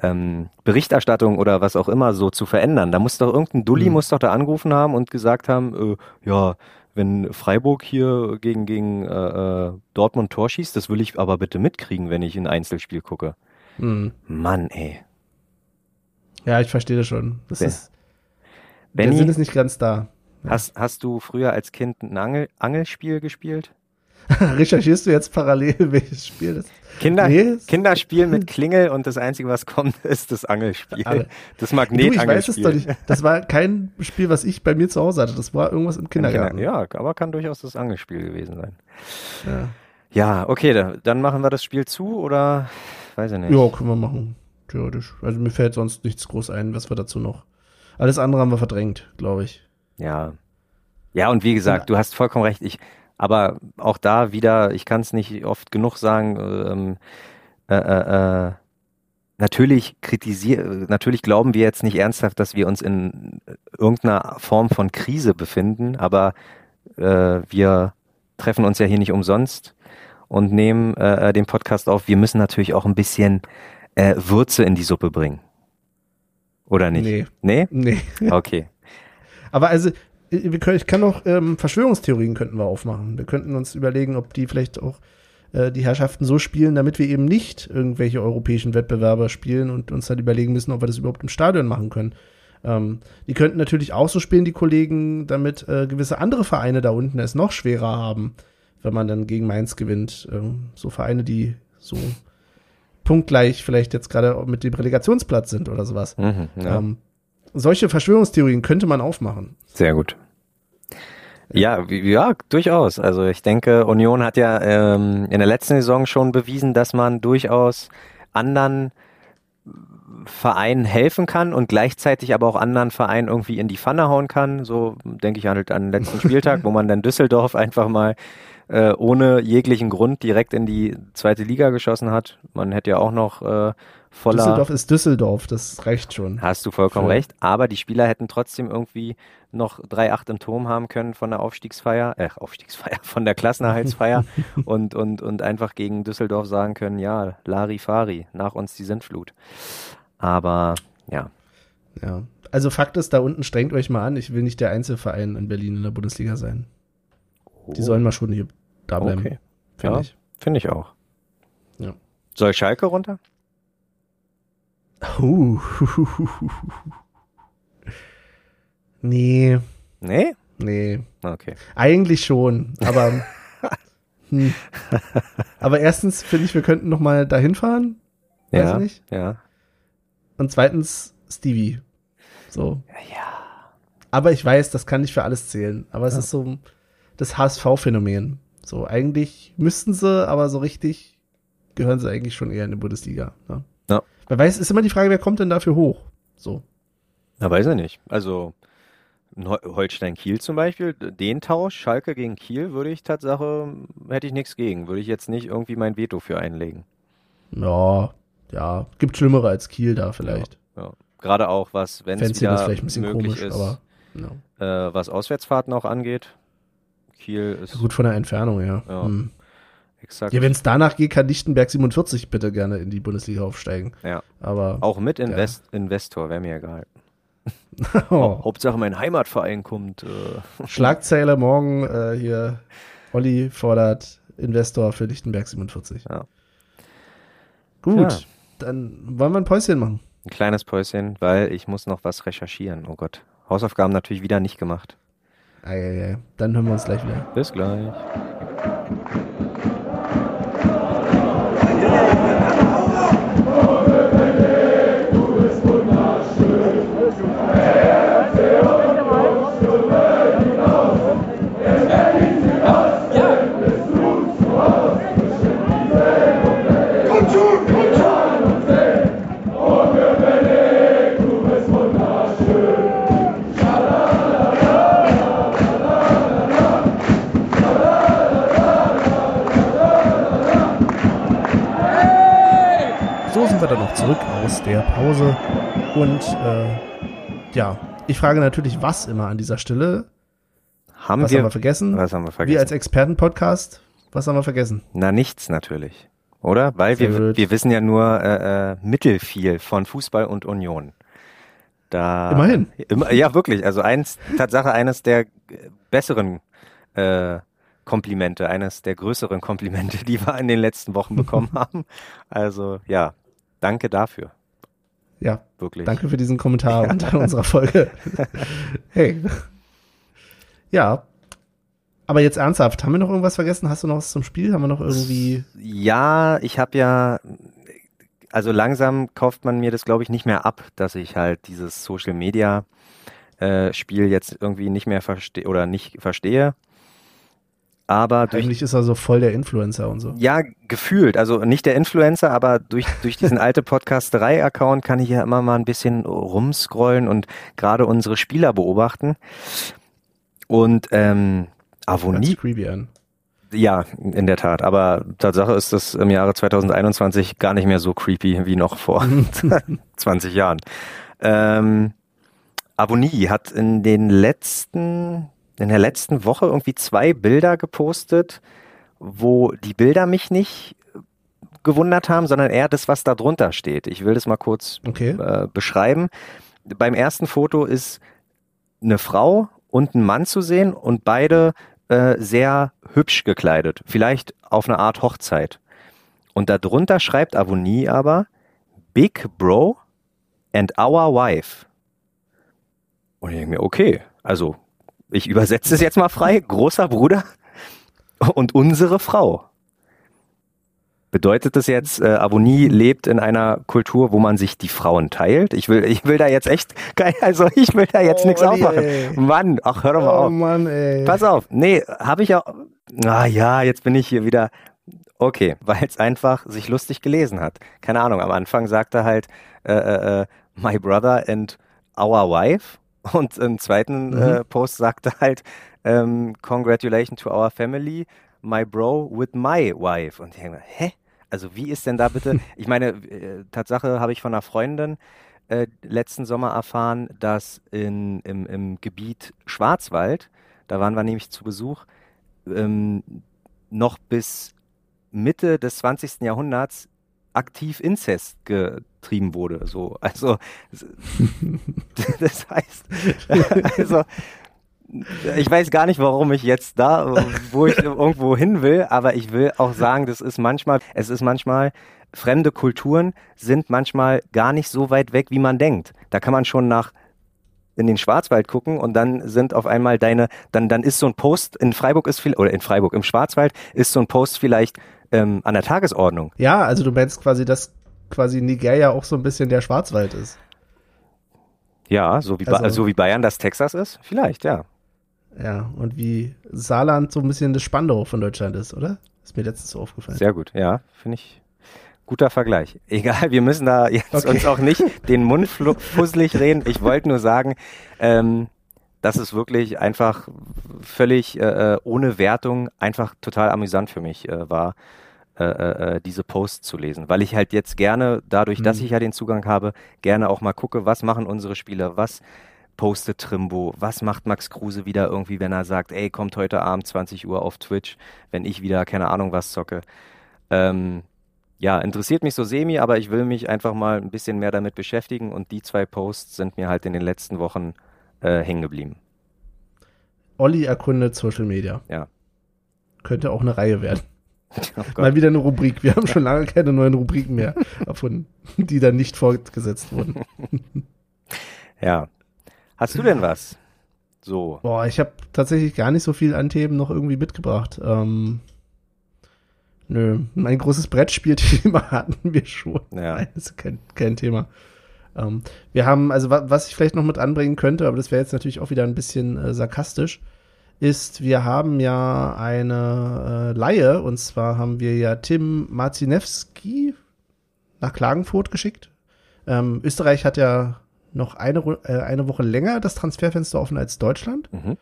äh, ähm, Berichterstattung oder was auch immer so zu verändern. Da muss doch irgendein Dulli Mhm. muss doch da angerufen haben und gesagt haben, äh, ja, wenn Freiburg hier gegen, gegen äh, äh, Dortmund Tor schießt, das will ich aber bitte mitkriegen, wenn ich ein Einzelspiel gucke. Hm. Mann, ey. Ja, ich verstehe das schon. Das ist, der Benny, Sinn ist nicht ganz da. hast, hast du früher als Kind ein Angel, Angelspiel gespielt? Recherchierst du jetzt parallel, welches Spiel das ist? Kinder, Nee, Kinderspiel mit Klingel und das Einzige, was kommt, ist das Angelspiel. Alle. Das Du, ich weiß es Magnetangelspiel. doch nicht. Das war kein Spiel, was ich bei mir zu Hause hatte. Das war irgendwas im Kindergarten. Kinder- Ja, aber kann durchaus das Angelspiel gewesen sein. Ja. Ja, okay, da, dann machen wir das Spiel zu oder weiß ich nicht. Ja, können wir machen. Theoretisch. Also mir fällt sonst nichts groß ein, was wir dazu noch. Alles andere haben wir verdrängt, glaube ich. Ja. Ja, und wie gesagt, du hast vollkommen recht. Ich, aber auch da wieder, ich kann es nicht oft genug sagen, ähm, äh, äh, äh, natürlich kritisieren, natürlich glauben wir jetzt nicht ernsthaft, dass wir uns in irgendeiner Form von Krise befinden, aber äh, wir treffen uns ja hier nicht umsonst und nehmen äh, den Podcast auf. Wir müssen natürlich auch ein bisschen äh, Würze in die Suppe bringen. Oder nicht? Nee. Nee? Nee. Okay. Aber also, wir können, ich kann noch ähm, Verschwörungstheorien könnten wir aufmachen. Wir könnten uns überlegen, ob die vielleicht auch äh, die Herrschaften so spielen, damit wir eben nicht irgendwelche europäischen Wettbewerber spielen und uns dann überlegen müssen, ob wir das überhaupt im Stadion machen können. Ähm, die könnten natürlich auch so spielen, die Kollegen, damit äh, gewisse andere Vereine da unten es noch schwerer haben, wenn man dann gegen Mainz gewinnt. Ähm, so Vereine, die so punktgleich vielleicht jetzt gerade mit dem Relegationsplatz sind oder sowas. Mhm, ja. ähm, solche Verschwörungstheorien könnte man aufmachen. Sehr gut. Ja, ja, durchaus. Also ich denke, Union hat ja ähm, in der letzten Saison schon bewiesen, dass man durchaus anderen Vereinen helfen kann und gleichzeitig aber auch anderen Vereinen irgendwie in die Pfanne hauen kann. So denke ich halt an den letzten Spieltag, wo man dann Düsseldorf einfach mal äh, ohne jeglichen Grund direkt in die zweite Liga geschossen hat. Man hätte ja auch noch äh, voller. Düsseldorf ist Düsseldorf, das reicht schon. Hast du vollkommen Für recht. Aber die Spieler hätten trotzdem irgendwie noch 3-8 im Turm haben können von der Aufstiegsfeier, äh, Aufstiegsfeier, von der Klassenerhaltsfeier und, und, und einfach gegen Düsseldorf sagen können, ja, Larifari, nach uns die Sintflut. Aber ja. Ja. Also Fakt ist, da unten strengt euch mal an. Ich will nicht der Einzelverein in Berlin in der Bundesliga sein. Oh. Die sollen mal schon hier da bleiben. Okay. Finde ja, ich. Finde ich auch. Ja. Soll Schalke runter? Uh. nee. Nee? Nee. Okay. Eigentlich schon, aber. hm. Aber erstens finde ich, wir könnten noch mal dahin fahren. Weiß ja, nicht. Ja. Und zweitens Stevie. So. Ja. Aber ich weiß, das kann nicht für alles zählen. Aber es ja. ist so das HSV-Phänomen. So, eigentlich müssten sie, aber so richtig gehören sie eigentlich schon eher in die Bundesliga. Ne? Ja. Wer weiß, ist immer die Frage, wer kommt denn dafür hoch? So. Na, weiß er nicht. Also, Holstein-Kiel zum Beispiel, den Tausch, Schalke gegen Kiel, würde ich Tatsache, hätte ich nichts gegen. Würde ich jetzt nicht irgendwie mein Veto für einlegen. Ja, ja, gibt Schlimmere als Kiel da vielleicht. Ja, ja. Gerade auch was, wenn es wieder vielleicht ein bisschen möglich komisch, ist, aber, ja. äh, was Auswärtsfahrten auch angeht. Kiel ist. Gut von der Entfernung, ja. Ja, hm. Exakt. ja wenn es danach geht, kann Lichtenberg 47 bitte gerne in die Bundesliga aufsteigen. Ja. Aber. Auch mit Invest Investor, wäre mir egal. oh. Hauptsache mein Heimatverein kommt. Äh. Schlagzeile morgen äh, hier. Olli fordert Investor für Lichtenberg 47. Ja. Gut. Ja dann wollen wir ein Päuschen machen. Ein kleines Päuschen, weil ich muss noch was recherchieren. Oh Gott. Hausaufgaben natürlich wieder nicht gemacht. Eieiei. Dann hören wir uns gleich wieder. Bis gleich. Aus der Pause. Und äh, ja, ich frage natürlich, was immer an dieser Stelle. Haben was wir, haben wir vergessen? Was haben wir vergessen? Wir als Expertenpodcast, was haben wir vergessen? Na, nichts natürlich. Oder? Weil wir, wir wissen ja nur äh, äh, mittelfiel von Fußball und Union. Da, Immerhin. Immer, ja, wirklich. Also eins, Tatsache eines der besseren äh, Komplimente, eines der größeren Komplimente, die wir in den letzten Wochen bekommen haben. Also ja, Danke dafür. Ja, wirklich. Danke für diesen Kommentar ja. unter unserer Folge. hey. Ja. Aber jetzt ernsthaft, haben wir noch irgendwas vergessen? Hast du noch was zum Spiel? Haben wir noch irgendwie. Ja, ich habe ja. Also langsam kauft man mir das, glaube ich, nicht mehr ab, dass ich halt dieses Social Media äh, Spiel jetzt irgendwie nicht mehr verstehe oder nicht verstehe. Aber durch, Eigentlich ist er so voll der Influencer und so. Ja, gefühlt. Also nicht der Influencer, aber durch, durch diesen alte Podcast 3 Account kann ich ja immer mal ein bisschen rumscrollen und gerade unsere Spieler beobachten. Und ähm, Avonie. creepy an. Ja, in der Tat. Aber Tatsache ist das im Jahre 2021 gar nicht mehr so creepy wie noch vor 20 Jahren. Ähm, Avonie hat in den letzten in der letzten Woche irgendwie zwei Bilder gepostet, wo die Bilder mich nicht gewundert haben, sondern eher das, was da drunter steht. Ich will das mal kurz okay. äh, beschreiben. Beim ersten Foto ist eine Frau und ein Mann zu sehen und beide äh, sehr hübsch gekleidet, vielleicht auf eine Art Hochzeit. Und darunter schreibt Avonie aber Big Bro and our wife. Und ich denke mir, okay, also ich übersetze es jetzt mal frei, großer Bruder und unsere Frau. Bedeutet das jetzt, äh, Avonie lebt in einer Kultur, wo man sich die Frauen teilt? Ich will, ich will da jetzt echt, kein, also ich will da jetzt oh, nichts aufmachen. Ey. Mann, ach hör doch mal oh, auf. Mann, ey. Pass auf, nee, habe ich auch. Ah ja, jetzt bin ich hier wieder. Okay, weil es einfach sich lustig gelesen hat. Keine Ahnung, am Anfang sagt er halt äh, äh, äh My brother and our wife und im zweiten mhm. äh, Post sagt er halt ähm, Congratulations to our family, my bro with my wife. Und ich denke, hä? Also wie ist denn da bitte? Ich meine, äh, Tatsache habe ich von einer Freundin äh, letzten Sommer erfahren, dass in, im, im Gebiet Schwarzwald, da waren wir nämlich zu Besuch, ähm, noch bis Mitte des 20. Jahrhunderts aktiv Inzest getrieben wurde. So, also das heißt, also ich weiß gar nicht, warum ich jetzt da, wo ich irgendwo hin will, aber ich will auch sagen, das ist manchmal, es ist manchmal, fremde Kulturen sind manchmal gar nicht so weit weg, wie man denkt. Da kann man schon nach in den Schwarzwald gucken und dann sind auf einmal deine, dann, dann ist so ein Post in Freiburg ist viel, oder in Freiburg, im Schwarzwald ist so ein Post vielleicht ähm, an der Tagesordnung. Ja, also du meinst quasi, dass quasi Nigeria auch so ein bisschen der Schwarzwald ist. Ja, so wie, also, so wie Bayern das Texas ist? Vielleicht, ja. Ja, und wie Saarland so ein bisschen das Spandau von Deutschland ist, oder? Ist mir letztens so aufgefallen. Sehr gut, ja, finde ich. Guter Vergleich. Egal, wir müssen da jetzt okay. uns auch nicht den Mund fusselig reden. Ich wollte nur sagen, ähm, dass es wirklich einfach völlig äh, äh, ohne Wertung einfach total amüsant für mich äh, war, äh, äh, äh, diese Posts zu lesen. Weil ich halt jetzt gerne, dadurch, mhm. dass ich ja den Zugang habe, gerne auch mal gucke, was machen unsere Spieler, was postet Trimbo? Was macht Max Kruse wieder irgendwie, wenn er sagt, ey, kommt heute Abend 20 Uhr auf Twitch, wenn ich wieder keine Ahnung was zocke? Ähm, ja, interessiert mich so semi, aber ich will mich einfach mal ein bisschen mehr damit beschäftigen und die zwei Posts sind mir halt in den letzten Wochen äh, hängen geblieben. Olli erkundet Social Media. Ja. Könnte auch eine Reihe werden. Oh mal wieder eine Rubrik. Wir haben schon lange keine neuen Rubriken mehr erfunden, die dann nicht fortgesetzt wurden. ja, Hast du denn was? So. Boah, ich habe tatsächlich gar nicht so viel an Themen noch irgendwie mitgebracht. Ähm, nö, mein großes Brettspielthema hatten wir schon. Ja. Nein, das ist kein, kein Thema. Ähm, wir haben, also was ich vielleicht noch mit anbringen könnte, aber das wäre jetzt natürlich auch wieder ein bisschen äh, sarkastisch, ist, wir haben ja eine äh, Laie und zwar haben wir ja Tim Marzinewski nach Klagenfurt geschickt. Ähm, Österreich hat ja noch eine, äh, eine Woche länger das Transferfenster offen als Deutschland. Mhm.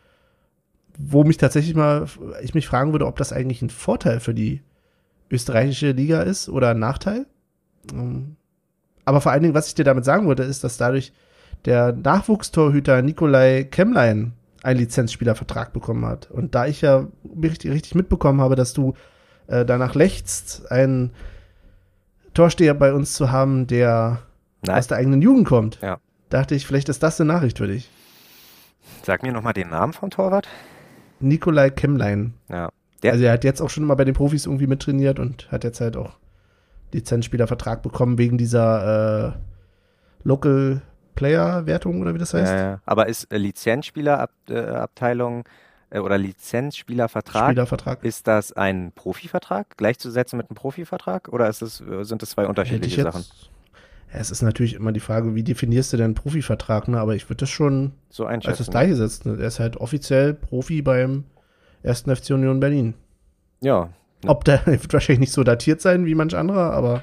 Wo mich tatsächlich mal, ich mich fragen würde, ob das eigentlich ein Vorteil für die österreichische Liga ist oder ein Nachteil. Ähm, aber vor allen Dingen, was ich dir damit sagen wollte, ist, dass dadurch der Nachwuchstorhüter Nikolai Kemmlein einen Lizenzspielervertrag bekommen hat. Und da ich ja richtig, richtig mitbekommen habe, dass du äh, danach lechzt, einen Torsteher bei uns zu haben, der Nein. aus der eigenen Jugend kommt. Ja dachte ich, vielleicht ist das eine Nachricht für dich. Sag mir nochmal den Namen vom Torwart. Nikolai Kemmlein. Ja. Der also er hat jetzt auch schon mal bei den Profis irgendwie mittrainiert und hat jetzt halt auch Lizenzspielervertrag bekommen wegen dieser äh, Local Player Wertung oder wie das heißt. Ja. Aber ist äh, Lizenzspielerabteilung äh, oder Lizenzspielervertrag, Spielervertrag. ist das ein Profivertrag gleichzusetzen mit einem Profivertrag oder ist es, sind das zwei unterschiedliche Sachen? es ist natürlich immer die Frage, wie definierst du denn einen Profivertrag, ne? Aber ich würde das schon so als das gleiche setzen. Ne? Er ist halt offiziell Profi beim ersten FC Union Berlin. Ja. Ob der wird wahrscheinlich nicht so datiert sein wie manch anderer, aber.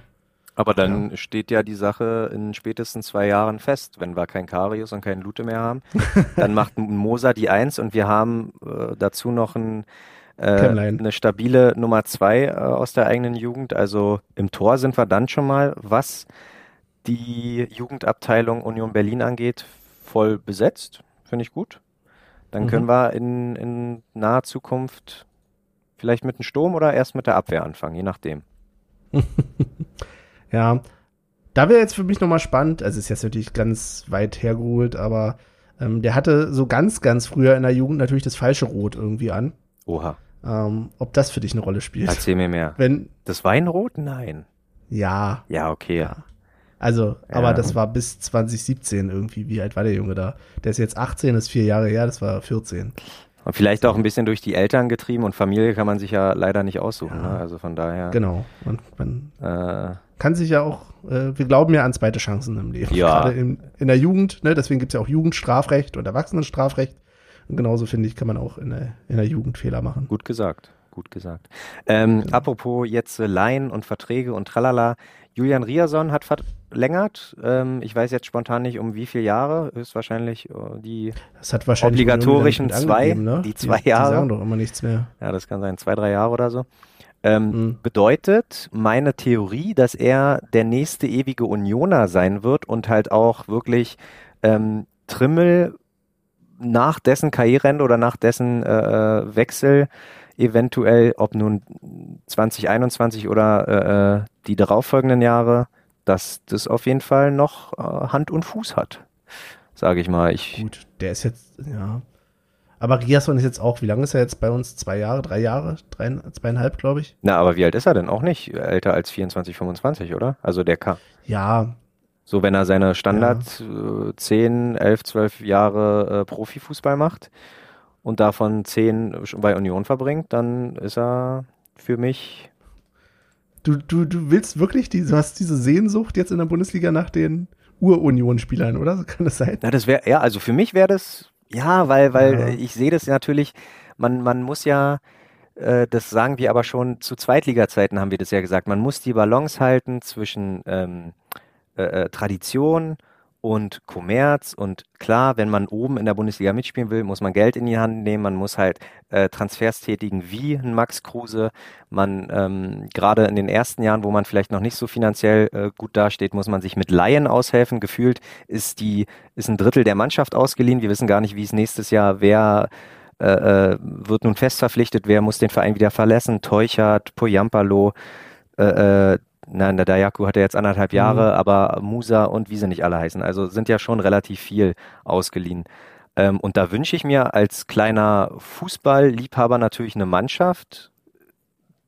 Aber dann ja. steht ja die Sache in spätestens zwei Jahren fest, wenn wir kein Karius und keinen Lute mehr haben. dann macht Moser die Eins und wir haben äh, dazu noch ein äh, eine stabile Nummer zwei äh, aus der eigenen Jugend. Also im Tor sind wir dann schon mal was die Jugendabteilung Union Berlin angeht, voll besetzt. Finde ich gut. Dann mhm. können wir in, in naher Zukunft vielleicht mit dem Sturm oder erst mit der Abwehr anfangen, je nachdem. ja, da wäre jetzt für mich nochmal spannend, also ist jetzt natürlich ganz weit hergeholt, aber ähm, der hatte so ganz, ganz früher in der Jugend natürlich das falsche Rot irgendwie an. Oha. Ähm, ob das für dich eine Rolle spielt. Erzähl mir mehr. Wenn, Das Weinrot? Nein. ja, Ja, okay. Ja. also, Ja. aber das war bis 2017 irgendwie. Wie alt war der Junge da? Der ist jetzt 18, ist vier Jahre her, das war 14. Und vielleicht auch ein bisschen durch die Eltern getrieben und Familie kann man sich ja leider nicht aussuchen. Ja. Ne? Also von daher. Genau. Und man Äh, kann sich ja auch, äh, wir glauben ja an zweite Chancen im Leben. Ja. Gerade in, in der Jugend, ne? deswegen gibt's ja auch Jugendstrafrecht und Erwachsenenstrafrecht. Und genauso finde ich, kann man auch in der, in der Jugend Fehler machen. Gut gesagt, gut gesagt. Ähm, Apropos jetzt äh, Laien und Verträge und tralala. Julian Riason hat verlängert. Ähm, ich weiß jetzt spontan nicht um wie viele Jahre. Höchstwahrscheinlich äh, die, Das hat wahrscheinlich Obligatorischen zwei, ne? die zwei Die Jahre. sagen doch immer nichts mehr. ja, das kann sein, zwei, drei Jahre oder so. Ähm, Mhm. Bedeutet meine Theorie, dass er der nächste ewige Unioner sein wird und halt auch wirklich ähm, Trimmel nach dessen Karriereende oder nach dessen äh, Wechsel eventuell, ob nun 2021 oder äh, äh, die darauffolgenden Jahre, dass das auf jeden Fall noch äh, Hand und Fuß hat, sage ich mal. Ich, Gut, der ist jetzt, ja. Aber Riasson ist jetzt auch, wie lange ist er jetzt bei uns? Zwei Jahre, drei Jahre, drei, zweieinhalb, glaube ich. na, aber wie alt ist er denn? Auch nicht älter als 24, 25, oder? Also der kann. Ja, So, wenn er seine Standard äh, 10, 11, 12 Jahre äh, Profifußball macht und davon 10 schon bei Union verbringt, dann ist er für mich. du, du, du willst wirklich, die, du hast diese Sehnsucht jetzt in der Bundesliga nach den Ur-Union-Spielern, oder? So kann das sein? Na, das wäre, ja, also für mich wäre das, ja, weil, weil Ja. äh, ich sehe das natürlich, man, man muss ja, äh, das sagen wir aber schon zu Zweitliga-Zeiten haben wir das ja gesagt, man muss die Balance halten zwischen ähm, äh, äh, Tradition und Kommerz und klar, wenn man oben in der Bundesliga mitspielen will, muss man Geld in die Hand nehmen, man muss halt äh, Transfers tätigen wie ein Max Kruse, man ähm, gerade in den ersten Jahren, wo man vielleicht noch nicht so finanziell äh, gut dasteht, muss man sich mit Laien aushelfen. Gefühlt ist die ist ein Drittel der Mannschaft ausgeliehen. Wir wissen gar nicht, wie es nächstes Jahr wer äh, äh, wird nun fest verpflichtet, wer muss den Verein wieder verlassen. Teuchert, Poyampalo, äh, Nein, der Dayaku hat ja jetzt anderthalb Jahre, aber Musa und wie sie nicht alle heißen. Also sind ja schon relativ viel ausgeliehen. Ähm, und da wünsche ich mir als kleiner Fußballliebhaber natürlich eine Mannschaft,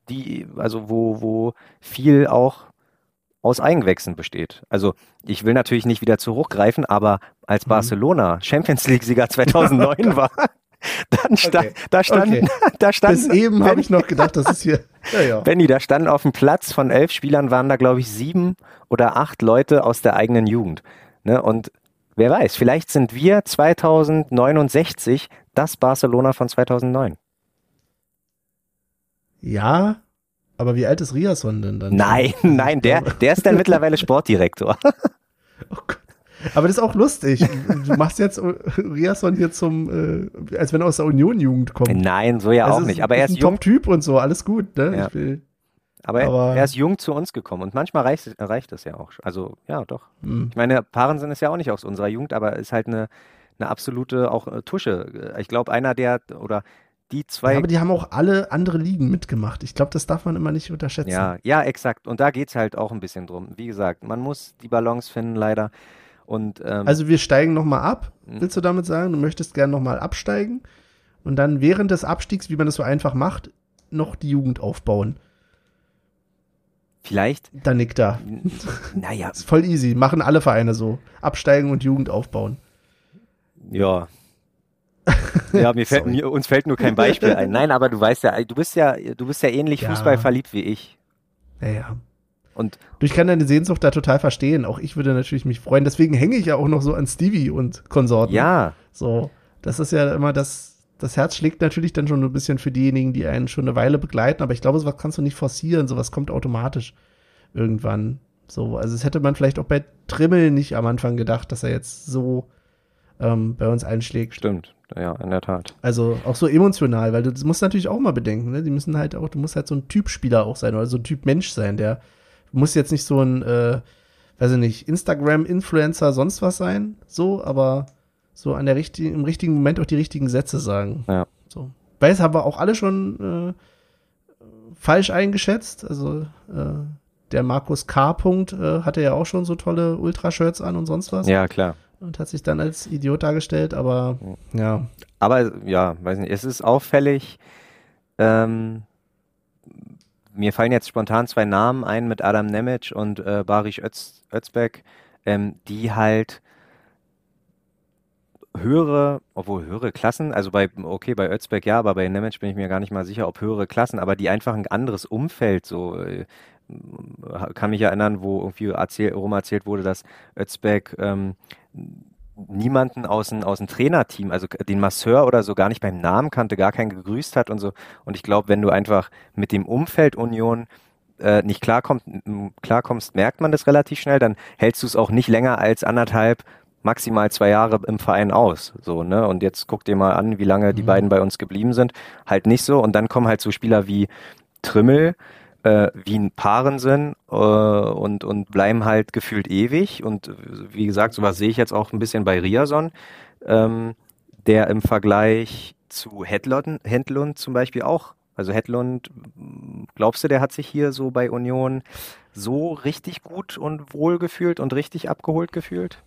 die, also wo, wo viel auch aus Eigenwechseln besteht. Also ich will natürlich nicht wieder zu hoch greifen, aber als Mhm. Barcelona Champions League-Sieger 2009 war, dann stand, Okay. da stand, Okay. da stand, Bis eben habe ich noch gedacht, das ist hier. Ja, ja. Benny, da standen auf dem Platz von elf Spielern waren da, glaube ich, sieben oder acht Leute aus der eigenen Jugend. Ne? Und wer weiß, vielleicht sind wir 2069 das Barcelona von 2009. Ja, aber wie alt ist Riasson denn dann? Nein, nein, der, der ist dann mittlerweile Sportdirektor. Oh Gott. Aber das ist auch lustig. Du machst jetzt Riasson hier zum, äh, als wenn er aus der Union-Jugend kommt. Nein, so ja Also auch nicht. Aber er ist ein Top-Typ und so, alles gut, ne? Ja. Will, aber, er- aber- er ist jung zu uns gekommen und manchmal reicht, es- reicht es ja auch. Also ja, doch. hm. Ich meine, Parensen ist ja auch nicht aus unserer Jugend, aber ist halt eine, eine absolute auch äh, Tusche. Ich glaube, einer der oder die zwei Ja, aber die haben auch alle andere Ligen mitgemacht. Ich glaube, das darf man immer nicht unterschätzen. Ja, ja, exakt. Und da geht's halt auch ein bisschen drum. Wie gesagt, man muss die Balance finden, leider. Und ähm, Also wir steigen nochmal ab, Mhm. willst du damit sagen? Du möchtest gerne nochmal absteigen und dann während des Abstiegs, wie man das so einfach macht, noch die Jugend aufbauen. vielleicht, Da nickt er. naja, Ist voll easy. Machen alle Vereine so. Absteigen und Jugend aufbauen. ja. Ja, mir fällt, mir, uns fällt nur kein Beispiel ein. Nein, aber du weißt ja, du bist ja, du bist ja ähnlich Ja. Fußball verliebt wie ich. Ja, ja. Und Du, Ich kann deine Sehnsucht da total verstehen. Auch ich würde natürlich mich freuen. Deswegen hänge ich ja auch noch so an Stevie und Konsorten. ja, So, das ist ja immer das, das Herz schlägt natürlich dann schon ein bisschen für diejenigen, die einen schon eine Weile begleiten, aber ich glaube, sowas kannst du nicht forcieren, sowas kommt automatisch irgendwann. So, also es hätte man vielleicht auch bei Trimmel nicht am Anfang gedacht, dass er jetzt so ähm, bei uns einschlägt. stimmt. Ja, in der Tat. Also auch so emotional, weil du das musst natürlich auch mal bedenken, ne? Die müssen halt auch, du musst halt so ein Typspieler auch sein oder so ein Typ Mensch sein, der muss jetzt nicht so ein, äh, weiß ich nicht, Instagram-Influencer, sonst was sein, so, aber so an der richtigen, im richtigen Moment auch die richtigen Sätze sagen. Ja. So. Weil es haben wir auch alle schon äh, falsch eingeschätzt. Also äh, der Markus K. Punkt äh, hatte ja auch schon so tolle Ultrashirts an und sonst was Ja, klar. und hat sich dann als Idiot dargestellt, aber ja. Aber ja, weiß nicht, es ist auffällig, Ähm, mir fallen jetzt spontan zwei Namen ein mit Adam Nemec und äh, Barisch Öz, Özbek, ähm, die halt höhere, obwohl höhere Klassen, also bei, okay, bei Özbek ja, aber bei Nemec bin ich mir gar nicht mal sicher, ob höhere Klassen, aber die einfach ein anderes Umfeld so, äh, kann mich erinnern, wo irgendwie erzähl, rum erzählt wurde, dass Özbek ähm, niemanden aus dem, aus dem Trainerteam, also den Masseur oder so gar nicht beim Namen kannte, gar keinen gegrüßt hat und so. Und ich glaube, wenn du einfach mit dem Umfeld Union äh, nicht klarkommst, klarkommst, merkt man das relativ schnell, dann hältst du es auch nicht länger als anderthalb, maximal zwei Jahre im Verein aus. So, ne? Und jetzt guck dir mal an, wie lange die mhm. beiden bei uns geblieben sind. Halt nicht so. Und dann kommen halt so Spieler wie Trimmel, äh, wie ein Paaren sind äh, und, und bleiben halt gefühlt ewig. Und wie gesagt, sowas sehe ich jetzt auch ein bisschen bei Riason, ähm, der im Vergleich zu Hedlund, Hedlund zum Beispiel auch, also Hedlund, glaubst du, der hat sich hier so bei Union so richtig gut und wohl gefühlt und richtig abgeholt gefühlt?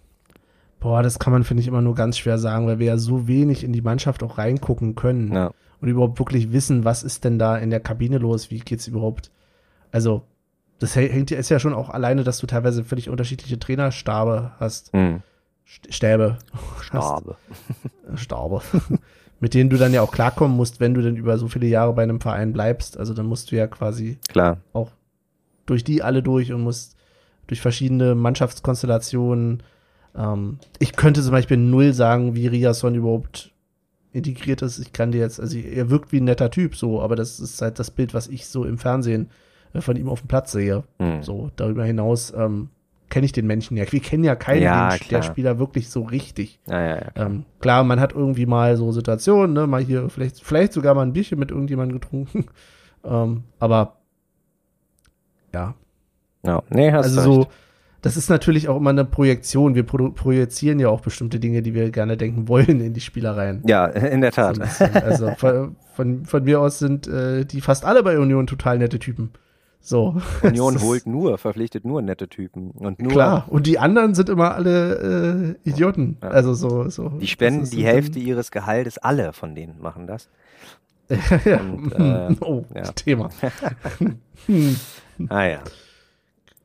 Boah, das kann man, finde ich, immer nur ganz schwer sagen, weil wir ja so wenig in die Mannschaft auch reingucken können. Ja. Und überhaupt wirklich wissen, was ist denn da in der Kabine los, wie geht's überhaupt also, das hängt ist ja schon auch alleine, dass du teilweise völlig unterschiedliche Trainerstabe hast. Hm. Stäbe. Stabe. Stabe. Mit denen du dann ja auch klarkommen musst, wenn du denn über so viele Jahre bei einem Verein bleibst. Also dann musst du ja quasi Klar. auch durch die alle durch und musst durch verschiedene Mannschaftskonstellationen. Ähm, ich könnte zum Beispiel null sagen, wie Riason überhaupt integriert ist. Ich kann dir jetzt, also er wirkt wie ein netter Typ so, aber das ist halt das Bild, was ich so im Fernsehen äh, von ihm auf dem Platz sehe. Mhm. So, darüber hinaus ähm, kenne ich den Menschen ja. Wir kennen ja keinen ja, den, der Spieler wirklich so richtig. Ja, ja, klar. Ähm, klar, man hat irgendwie mal so Situationen, ne, mal hier, vielleicht, vielleicht sogar mal ein Bierchen mit irgendjemandem getrunken. ähm, aber ja. Ja, nee, hast also so, das ist natürlich auch immer eine Projektion. Wir pro projizieren ja auch bestimmte Dinge, die wir gerne denken wollen in die Spielereien. Ja, in der Tat. So also von, von, von, mir aus sind äh, die fast alle bei Union total nette Typen. So. Union holt nur, verpflichtet nur nette Typen. Und nur, Klar, und die anderen sind immer alle äh, Idioten. Ja. Also so, so. Die spenden die Hälfte ihres Gehaltes, alle von denen machen das. ja. Und, äh, oh, ja. Thema. ah ja.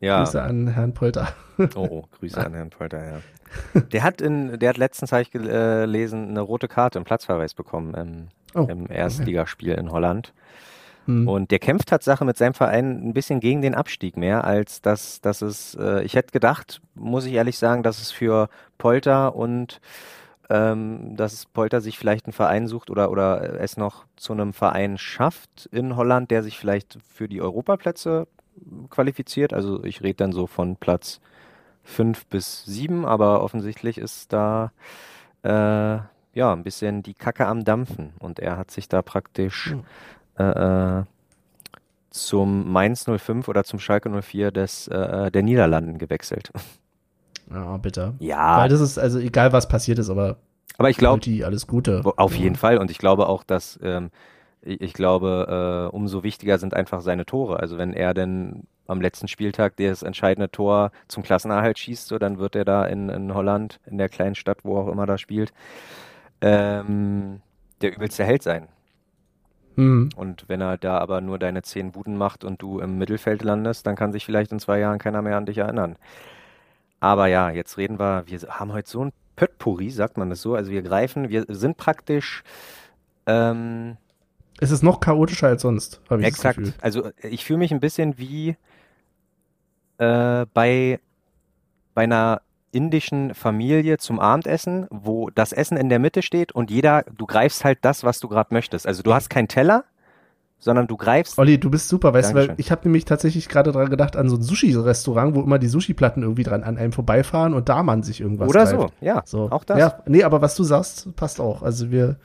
ja. Grüße an Herrn Polter. oh, oh, Grüße an Herrn Polter, ja. Der hat in, der hat letztens, habe ich gelesen, eine rote Karte im Platzverweis bekommen im, oh, im Erstligaspiel okay. in Holland. Mhm. Und der kämpft Tatsache mit seinem Verein ein bisschen gegen den Abstieg mehr, als dass, dass es, äh, ich hätte gedacht, muss ich ehrlich sagen, dass es für Polter und ähm, dass Polter sich vielleicht einen Verein sucht oder, oder es noch zu einem Verein schafft in Holland, der sich vielleicht für die Europaplätze qualifiziert. Also ich rede dann so von Platz fünf bis sieben, aber offensichtlich ist da äh, ja ein bisschen die Kacke am Dampfen und er hat sich da praktisch mhm äh, äh, zum Mainz 05 oder zum Schalke 04 des, äh, der Niederlanden gewechselt. Ja, bitte. Ja. Weil das ist, also egal was passiert ist, aber aber ich glaube, alles Gute. Auf jeden Fall. Und ich glaube auch, dass ähm, ich glaube, äh, umso wichtiger sind einfach seine Tore. Also wenn er denn am letzten Spieltag das entscheidende Tor zum Klassenerhalt schießt, so dann wird er da in, in Holland, in der kleinen Stadt, wo auch immer da spielt, ähm, der übelste Held sein. Mhm. Und wenn er da aber nur deine zehn Buden macht und du im Mittelfeld landest, dann kann sich vielleicht in zwei Jahren keiner mehr an dich erinnern. Aber ja, jetzt reden wir, wir haben heute so ein Pöttpuri, sagt man das so. Also wir greifen, wir sind praktisch. Ähm, es ist noch chaotischer als sonst, habe ich Exakt. Das Gefühl. Also ich fühle mich ein bisschen wie äh, bei, bei einer indischen Familie zum Abendessen, wo das Essen in der Mitte steht und jeder, du greifst halt das, was du gerade möchtest. Also du hast keinen Teller, sondern du greifst. Olli, du bist super, weißt du, weil ich habe nämlich tatsächlich gerade dran gedacht an so ein Sushi-Restaurant, wo immer die Sushi-Platten irgendwie dran an einem vorbeifahren und da man sich irgendwas Oder greift. so, ja, so. auch das. Ja, nee, aber was du sagst, passt auch. Also wir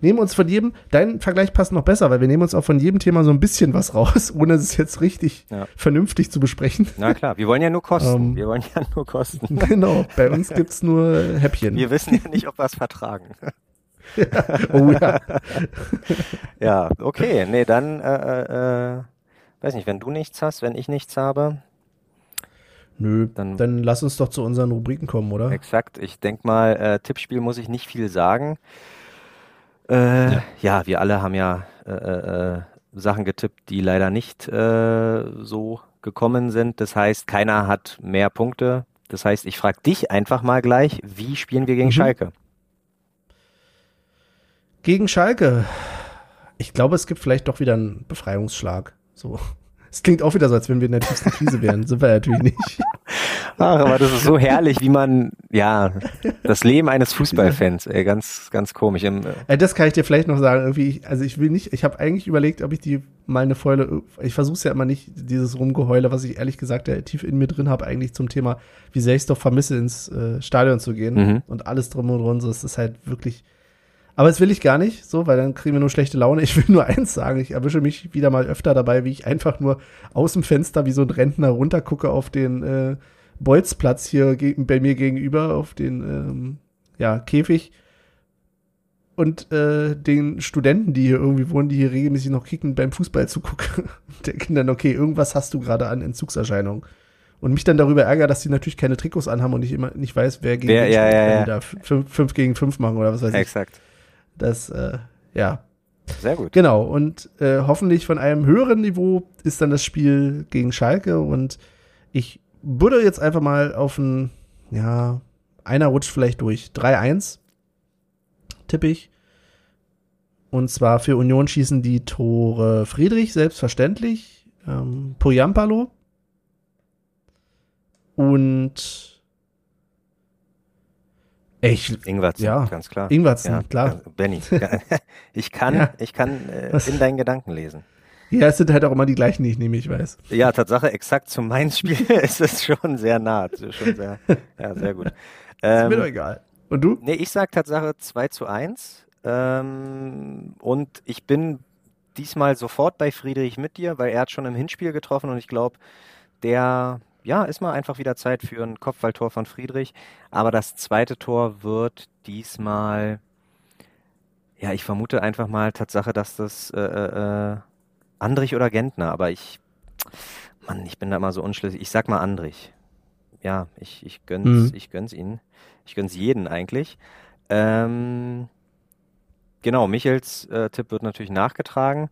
nehmen uns von jedem, dein Vergleich passt noch besser, weil wir nehmen uns auch von jedem Thema so ein bisschen was raus, ohne es jetzt richtig ja. vernünftig zu besprechen. Na klar, wir wollen ja nur kosten. Um, ähm, wir wollen ja nur kosten. Genau, bei uns gibt's nur Häppchen. Wir wissen ja nicht, ob wir es vertragen. ja. Oh ja. ja, okay, nee, dann, äh, äh, äh, weiß nicht, wenn du nichts hast, wenn ich nichts habe. Nö, dann, dann lass uns doch zu unseren Rubriken kommen, oder? Exakt, ich denk mal, äh, Tippspiel muss ich nicht viel sagen. Äh, ja. ja. wir alle haben ja äh, äh, Sachen getippt, die leider nicht äh, so gekommen sind. Das heißt, keiner hat mehr Punkte. Das heißt, ich frage dich einfach mal gleich, wie spielen wir gegen mhm. Schalke? Gegen Schalke. Ich glaube, es gibt vielleicht doch wieder einen Befreiungsschlag. So. Es klingt auch wieder so, als wenn wir in der tiefsten Krise wären. Sind wir natürlich nicht. Ach, aber das ist so herrlich, wie man, ja, das Leben eines Fußballfans, ey, ganz, ganz komisch. Im, äh, das kann ich dir vielleicht noch sagen. Irgendwie, also ich will nicht, ich habe eigentlich überlegt, ob ich die mal eine Fäule, ich versuche es ja immer nicht, dieses Rumgeheule, was ich ehrlich gesagt ja tief in mir drin habe, eigentlich zum Thema, wie sehr ich es doch vermisse, ins äh, Stadion zu gehen mhm. und alles drum und dran. So, es ist halt wirklich aber das will ich gar nicht, so, weil dann kriegen wir nur schlechte Laune. Ich will nur eins sagen, ich erwische mich wieder mal öfter dabei, wie ich einfach nur aus dem Fenster wie so ein Rentner runtergucke auf den äh, Bolzplatz hier bei mir gegenüber, auf den ähm, ja, Käfig und äh, den Studenten, die hier irgendwie wohnen, die hier regelmäßig noch kicken, beim Fußball zugucke. Denken dann, okay, irgendwas hast du gerade an Entzugserscheinungen. Und mich dann darüber ärgere, dass die natürlich keine Trikots anhaben und ich immer nicht weiß, wer gegen wer, ja, ja, ja. da fünf, fünf gegen fünf machen oder was weiß ich. Exakt. Das, äh, ja. Sehr gut. Genau. Und äh, hoffentlich von einem höheren Niveau ist dann das Spiel gegen Schalke. Und ich würde jetzt einfach mal auf ein, ja, einer rutscht vielleicht durch. 3-1 tippe ich. Und zwar für Union schießen die Tore Friedrich, selbstverständlich. Ähm, Poyampalo. Und ich, Ingwertsen, ja, ganz klar. Ingwertsen, ja, klar. Benny, ich kann, ja. ich kann äh, in deinen Gedanken lesen. Ja, es sind halt auch immer die gleichen, die ich nehme, ich weiß. Ja, Tatsache, exakt zu meinem Spiel ist es schon sehr nah. Schon sehr, ja, sehr gut. Ähm, ist mir ähm, doch egal. Und du? Nee, ich sag Tatsache 2 zu 1. Ähm, und ich bin diesmal sofort bei Friedrich mit dir, weil er hat schon im Hinspiel getroffen und ich glaube, der ja, ist mal einfach wieder Zeit für ein Kopfballtor von Friedrich. Aber das zweite Tor wird diesmal, ja, ich vermute einfach mal Tatsache, dass das äh, äh, äh, Andrich oder Gentner, aber ich, Mann, ich bin da mal so unschlüssig. Ich sag mal Andrich. Ja, ich, ich gönn's, mhm. ich gönn's ihnen. Ich gönn's jeden eigentlich. Ähm, genau, Michels äh, Tipp wird natürlich nachgetragen.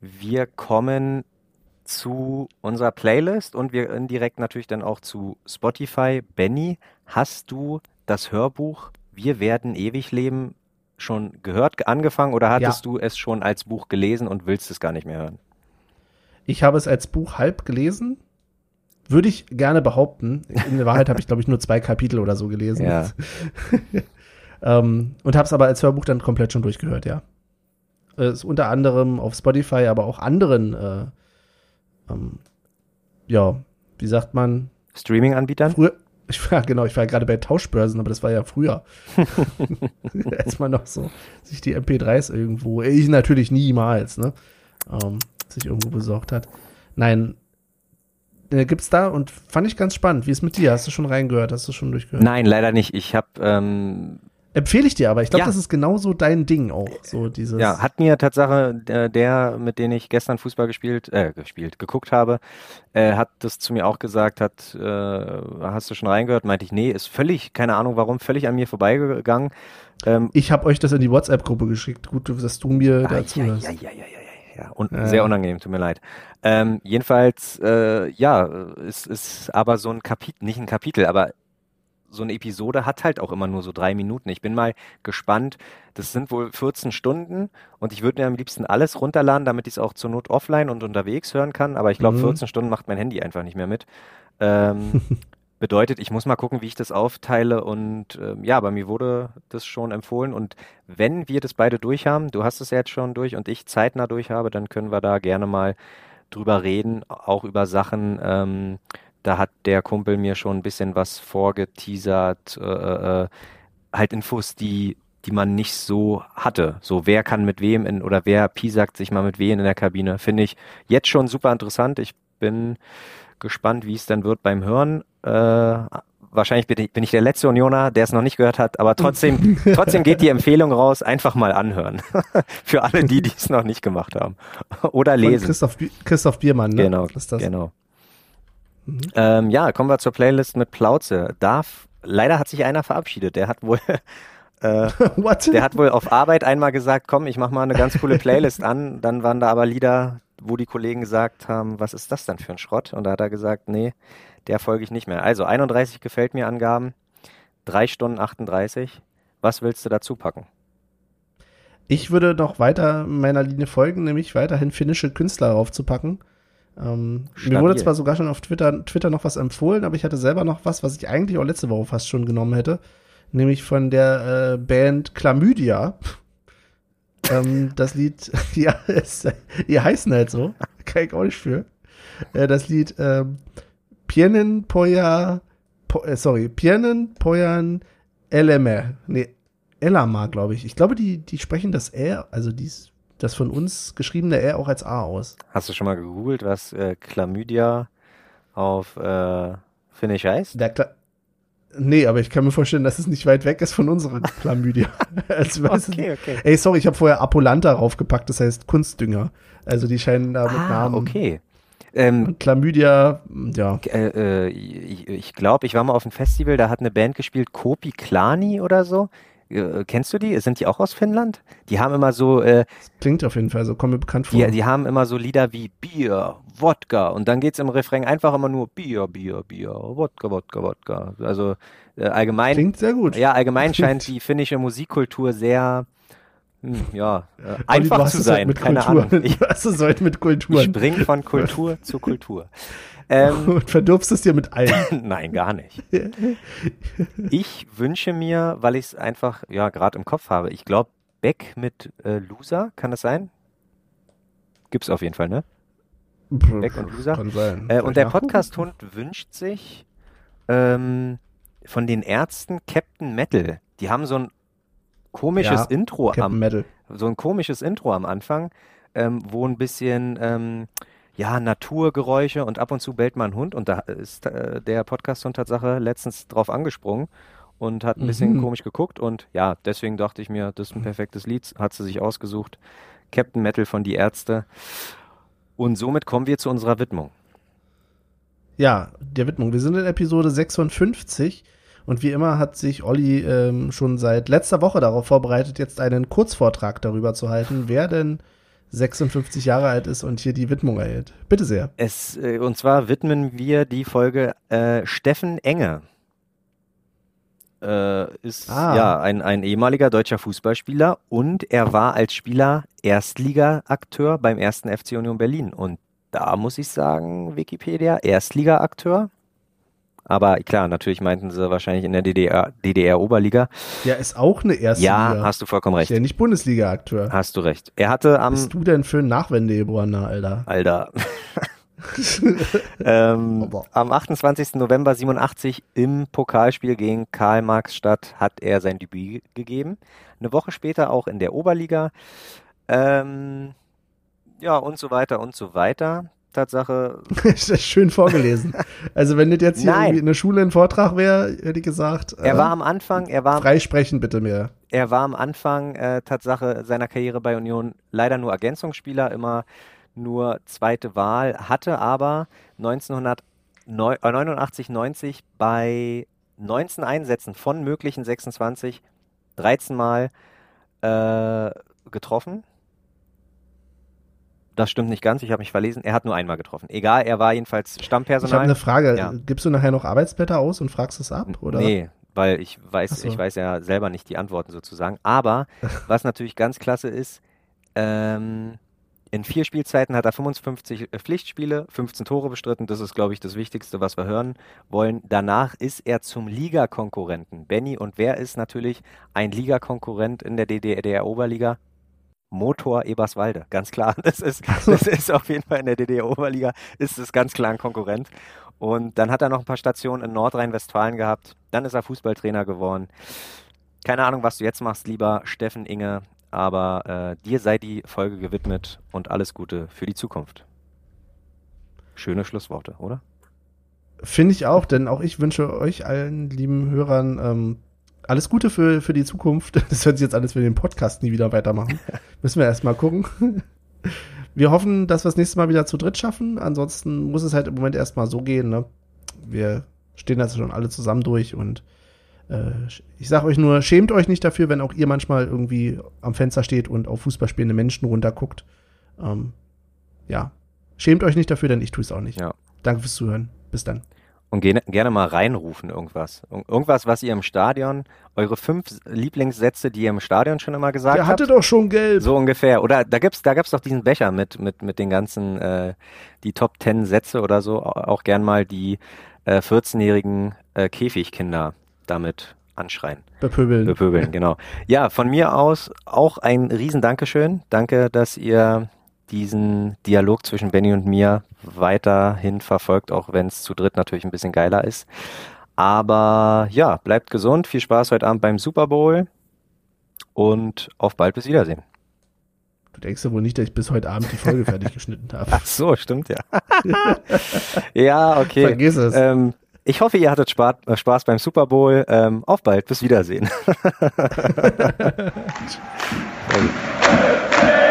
Wir kommen zu unserer Playlist und wir indirekt natürlich dann auch zu Spotify. Benny, hast du das Hörbuch Wir werden ewig leben schon gehört, angefangen oder hattest ja. du es schon als Buch gelesen und willst es gar nicht mehr hören? Ich habe es als Buch halb gelesen. Würde ich gerne behaupten. In der Wahrheit habe ich, glaube ich, nur zwei Kapitel oder so gelesen. Ja. ähm, und habe es aber als Hörbuch dann komplett schon durchgehört, ja. Ist unter anderem auf Spotify, aber auch anderen äh, ähm, ja, wie sagt man? Streaming-Anbietern? Früher, ich war, genau, ich war gerade bei Tauschbörsen, aber das war ja früher. Man noch so sich die MP3s irgendwo, ich natürlich niemals, ne? Ähm, sich irgendwo besorgt hat. Nein, äh, gibt's da und fand ich ganz spannend. Wie ist mit dir? Hast du schon reingehört? Hast du schon durchgehört? Nein, leider nicht. Ich habe ähm, Empfehle ich dir aber. Ich glaube, ja. das ist genauso dein Ding auch. So dieses. Ja, hat mir Tatsache der, der mit dem ich gestern Fußball gespielt, äh, gespielt, geguckt habe, äh, hat das zu mir auch gesagt, hat, äh, hast du schon reingehört? Meinte ich, nee, ist völlig, keine Ahnung warum, völlig an mir vorbeigegangen. Ähm, ich habe euch das in die WhatsApp-Gruppe geschickt. Gut, dass du mir ah, dazu ja, ja, ja, ja, ja, ja. Und äh. sehr unangenehm, tut mir leid. Ähm, jedenfalls, äh, ja, ist, ist aber so ein Kapitel, nicht ein Kapitel, aber so eine Episode hat halt auch immer nur so drei Minuten. Ich bin mal gespannt. Das sind wohl 14 Stunden und ich würde mir am liebsten alles runterladen, damit ich es auch zur Not offline und unterwegs hören kann. Aber ich glaube, mhm. 14 Stunden macht mein Handy einfach nicht mehr mit. Ähm, bedeutet, ich muss mal gucken, wie ich das aufteile. Und ähm, ja, bei mir wurde das schon empfohlen. Und wenn wir das beide durch haben, du hast es ja jetzt schon durch und ich zeitnah durch habe, dann können wir da gerne mal drüber reden, auch über Sachen, ähm, da hat der Kumpel mir schon ein bisschen was vorgeteasert, äh, äh, halt Infos, die die man nicht so hatte. So, wer kann mit wem in, oder wer piesackt sich mal mit wem in der Kabine, finde ich jetzt schon super interessant. Ich bin gespannt, wie es dann wird beim Hören. Äh, wahrscheinlich bin ich, bin ich der letzte Unioner, der es noch nicht gehört hat, aber trotzdem, trotzdem geht die Empfehlung raus, einfach mal anhören. Für alle die, die es noch nicht gemacht haben. Oder lesen. Christoph, Christoph Biermann, ne? Genau, genau. Mhm. Ähm, ja, kommen wir zur Playlist mit Plauze. Darf, leider hat sich einer verabschiedet. Der hat wohl Äh? Der hat wohl auf Arbeit einmal gesagt, komm, ich mach mal eine ganz coole Playlist an. Dann waren da aber Lieder, wo die Kollegen gesagt haben, was ist das denn für ein Schrott? Und da hat er gesagt, nee, der folge ich nicht mehr. Also 31 gefällt mir Angaben, 3 Stunden 38. Was willst du dazu packen? Ich würde noch weiter meiner Linie folgen, nämlich weiterhin finnische Künstler raufzupacken. Ähm, mir wurde zwar sogar schon auf Twitter, Twitter noch was empfohlen, aber ich hatte selber noch was, was ich eigentlich auch letzte Woche fast schon genommen hätte. Nämlich von der äh, Band Chlamydia. ähm, das Lied, ja, es, die heißen halt so. Kann ich auch nicht für. Äh, das Lied ähm, Pienen Poya, po, äh, sorry, Pienen Poyan Eleme. Nee, Elama, glaube ich. Ich glaube, die, die sprechen das R, also dies, das von uns geschriebene R auch als A aus. Hast du schon mal gegoogelt, was äh, Chlamydia auf äh, Finnisch heißt? Der Kla Nee, aber ich kann mir vorstellen, dass es nicht weit weg ist von unseren Chlamydia. also, okay, okay. Ey, sorry, ich habe vorher Apolanta raufgepackt, das heißt Kunstdünger. Also die scheinen da mit ah, Namen. okay. Ähm, Chlamydia, ja. Äh, äh, ich, ich glaube, ich war mal auf einem Festival, da hat eine Band gespielt, Kopi Klani oder so. Äh, kennst du die? Sind die auch aus Finnland? Die haben immer so. Äh, klingt auf jeden Fall so, kommt mir bekannt vor. Die, die haben immer so Lieder wie Bier, Wodka und dann geht's im Refrain einfach immer nur Bier, Bier, Bier, Wodka, Wodka, Wodka. Also äh, allgemein. Klingt sehr gut. Ja, allgemein scheint die finnische Musikkultur sehr hm, ja, äh, einfach zu sein, halt keine Kultur. Ahnung. Ich, was ist heute mit Kultur? Ich spring von Kultur zu Kultur. Ähm, Und verdirbst es dir mit allen? Nein, gar nicht. ich wünsche mir, weil ich es einfach ja gerade im Kopf habe, ich glaube Beck mit äh, Loser, kann das sein? Gibt's auf jeden Fall, ne? Beck und Loser. Kann sein. Äh, und der Podcast-Hund wünscht sich ähm, von den Ärzten Captain Metal. Die haben so ein komisches ja, Intro Captain am Metal. so ein komisches Intro am Anfang, ähm, wo ein bisschen ähm, ja, Naturgeräusche und ab und zu bellt mal ein Hund und da ist äh, der Podcast-Hund Tatsache letztens drauf angesprungen und hat ein bisschen mhm. komisch geguckt und ja, deswegen dachte ich mir, das ist ein perfektes Lied, hat sie sich ausgesucht. Captain Metal von Die Ärzte. Und somit kommen wir zu unserer Widmung. Ja, der Widmung. Wir sind in Episode 56 und wie immer hat sich Olli ähm, schon seit letzter Woche darauf vorbereitet, jetzt einen Kurzvortrag darüber zu halten, wer denn 56 Jahre alt ist und hier die Widmung erhält. Bitte sehr. Es, äh, und zwar widmen wir die Folge äh, Steffen Enge. Äh, ist ah. ja ein, ein ehemaliger deutscher Fußballspieler und er war als Spieler Erstliga-Akteur beim ersten FC Union Berlin. Und da muss ich sagen, Wikipedia, Erstliga-Akteur aber klar, natürlich meinten sie wahrscheinlich in der DDR, DDR-Oberliga. Ja, ist auch eine erste ja, Liga. hast du vollkommen recht. Ist ja nicht Bundesliga-Akteur. Hast du recht. Er hatte am. Was bist du denn für ein Nachwendegeborener, Alter? Alter. ähm, am 28. November 87 im Pokalspiel gegen Karl-Marx-Stadt hat er sein Debüt gegeben. Eine Woche später auch in der Oberliga. Ähm, ja, und so weiter und so weiter. Tatsache. ist das schön vorgelesen. Also wenn das jetzt hier Nein. irgendwie in der Schule ein Vortrag wäre, hätte ich gesagt. Er äh, war am Anfang, er war. Freisprechen bitte mehr. Er war am Anfang äh, Tatsache seiner Karriere bei Union leider nur Ergänzungsspieler, immer nur zweite Wahl, hatte aber 1989, 90 äh, bei 19 Einsätzen von möglichen 26 13 Mal äh, getroffen das stimmt nicht ganz, ich habe mich verlesen. Er hat nur einmal getroffen. Egal, er war jedenfalls Stammpersonal. Ich habe eine Frage. Ja. Gibst du nachher noch Arbeitsblätter aus und fragst es ab? Oder? Nee, weil ich weiß, so. ich weiß ja selber nicht die Antworten sozusagen. Aber was natürlich ganz klasse ist, ähm, in vier Spielzeiten hat er 55 äh, Pflichtspiele, 15 Tore bestritten. Das ist, glaube ich, das Wichtigste, was wir hören wollen. Danach ist er zum Ligakonkurrenten. Benny, und wer ist natürlich ein Ligakonkurrent in der DDR-Oberliga? Motor Eberswalde, ganz klar. Das ist, das ist auf jeden Fall in der DDR-Oberliga, ist es ganz klar ein Konkurrent. Und dann hat er noch ein paar Stationen in Nordrhein-Westfalen gehabt. Dann ist er Fußballtrainer geworden. Keine Ahnung, was du jetzt machst, lieber Steffen Inge, aber äh, dir sei die Folge gewidmet und alles Gute für die Zukunft. Schöne Schlussworte, oder? Finde ich auch, denn auch ich wünsche euch allen lieben Hörern ähm, alles Gute für, für die Zukunft. Das hört sich jetzt alles für den Podcast nie wieder weitermachen. Müssen wir erstmal gucken. Wir hoffen, dass wir das nächste Mal wieder zu dritt schaffen. Ansonsten muss es halt im Moment erstmal so gehen. Ne? Wir stehen da schon alle zusammen durch und äh, ich sage euch nur, schämt euch nicht dafür, wenn auch ihr manchmal irgendwie am Fenster steht und auf Fußball spielende Menschen runterguckt. Ähm, ja, schämt euch nicht dafür, denn ich tue es auch nicht. Ja. Danke fürs Zuhören. Bis dann. Und gerne, gerne mal reinrufen irgendwas. Irgendwas, was ihr im Stadion, eure fünf Lieblingssätze, die ihr im Stadion schon immer gesagt Der habt. hatte doch schon gelb. So ungefähr. Oder da gibt's, da gab's doch diesen Becher mit, mit, mit den ganzen, äh, die Top Ten Sätze oder so. Auch gern mal die äh, 14-jährigen äh, Käfigkinder damit anschreien. Bepöbeln. Bepöbeln, genau. Ja, von mir aus auch ein riesen Dankeschön. Danke, dass ihr diesen Dialog zwischen Benny und mir weiterhin verfolgt, auch wenn es zu dritt natürlich ein bisschen geiler ist. Aber ja, bleibt gesund, viel Spaß heute Abend beim Super Bowl und auf bald bis Wiedersehen. Du denkst ja wohl nicht, dass ich bis heute Abend die Folge fertig geschnitten habe. Ach so, stimmt ja. ja, okay. Vergiss es. Ähm, ich hoffe, ihr hattet Spaß, äh, Spaß beim Super Bowl. Ähm, auf bald, bis Wiedersehen.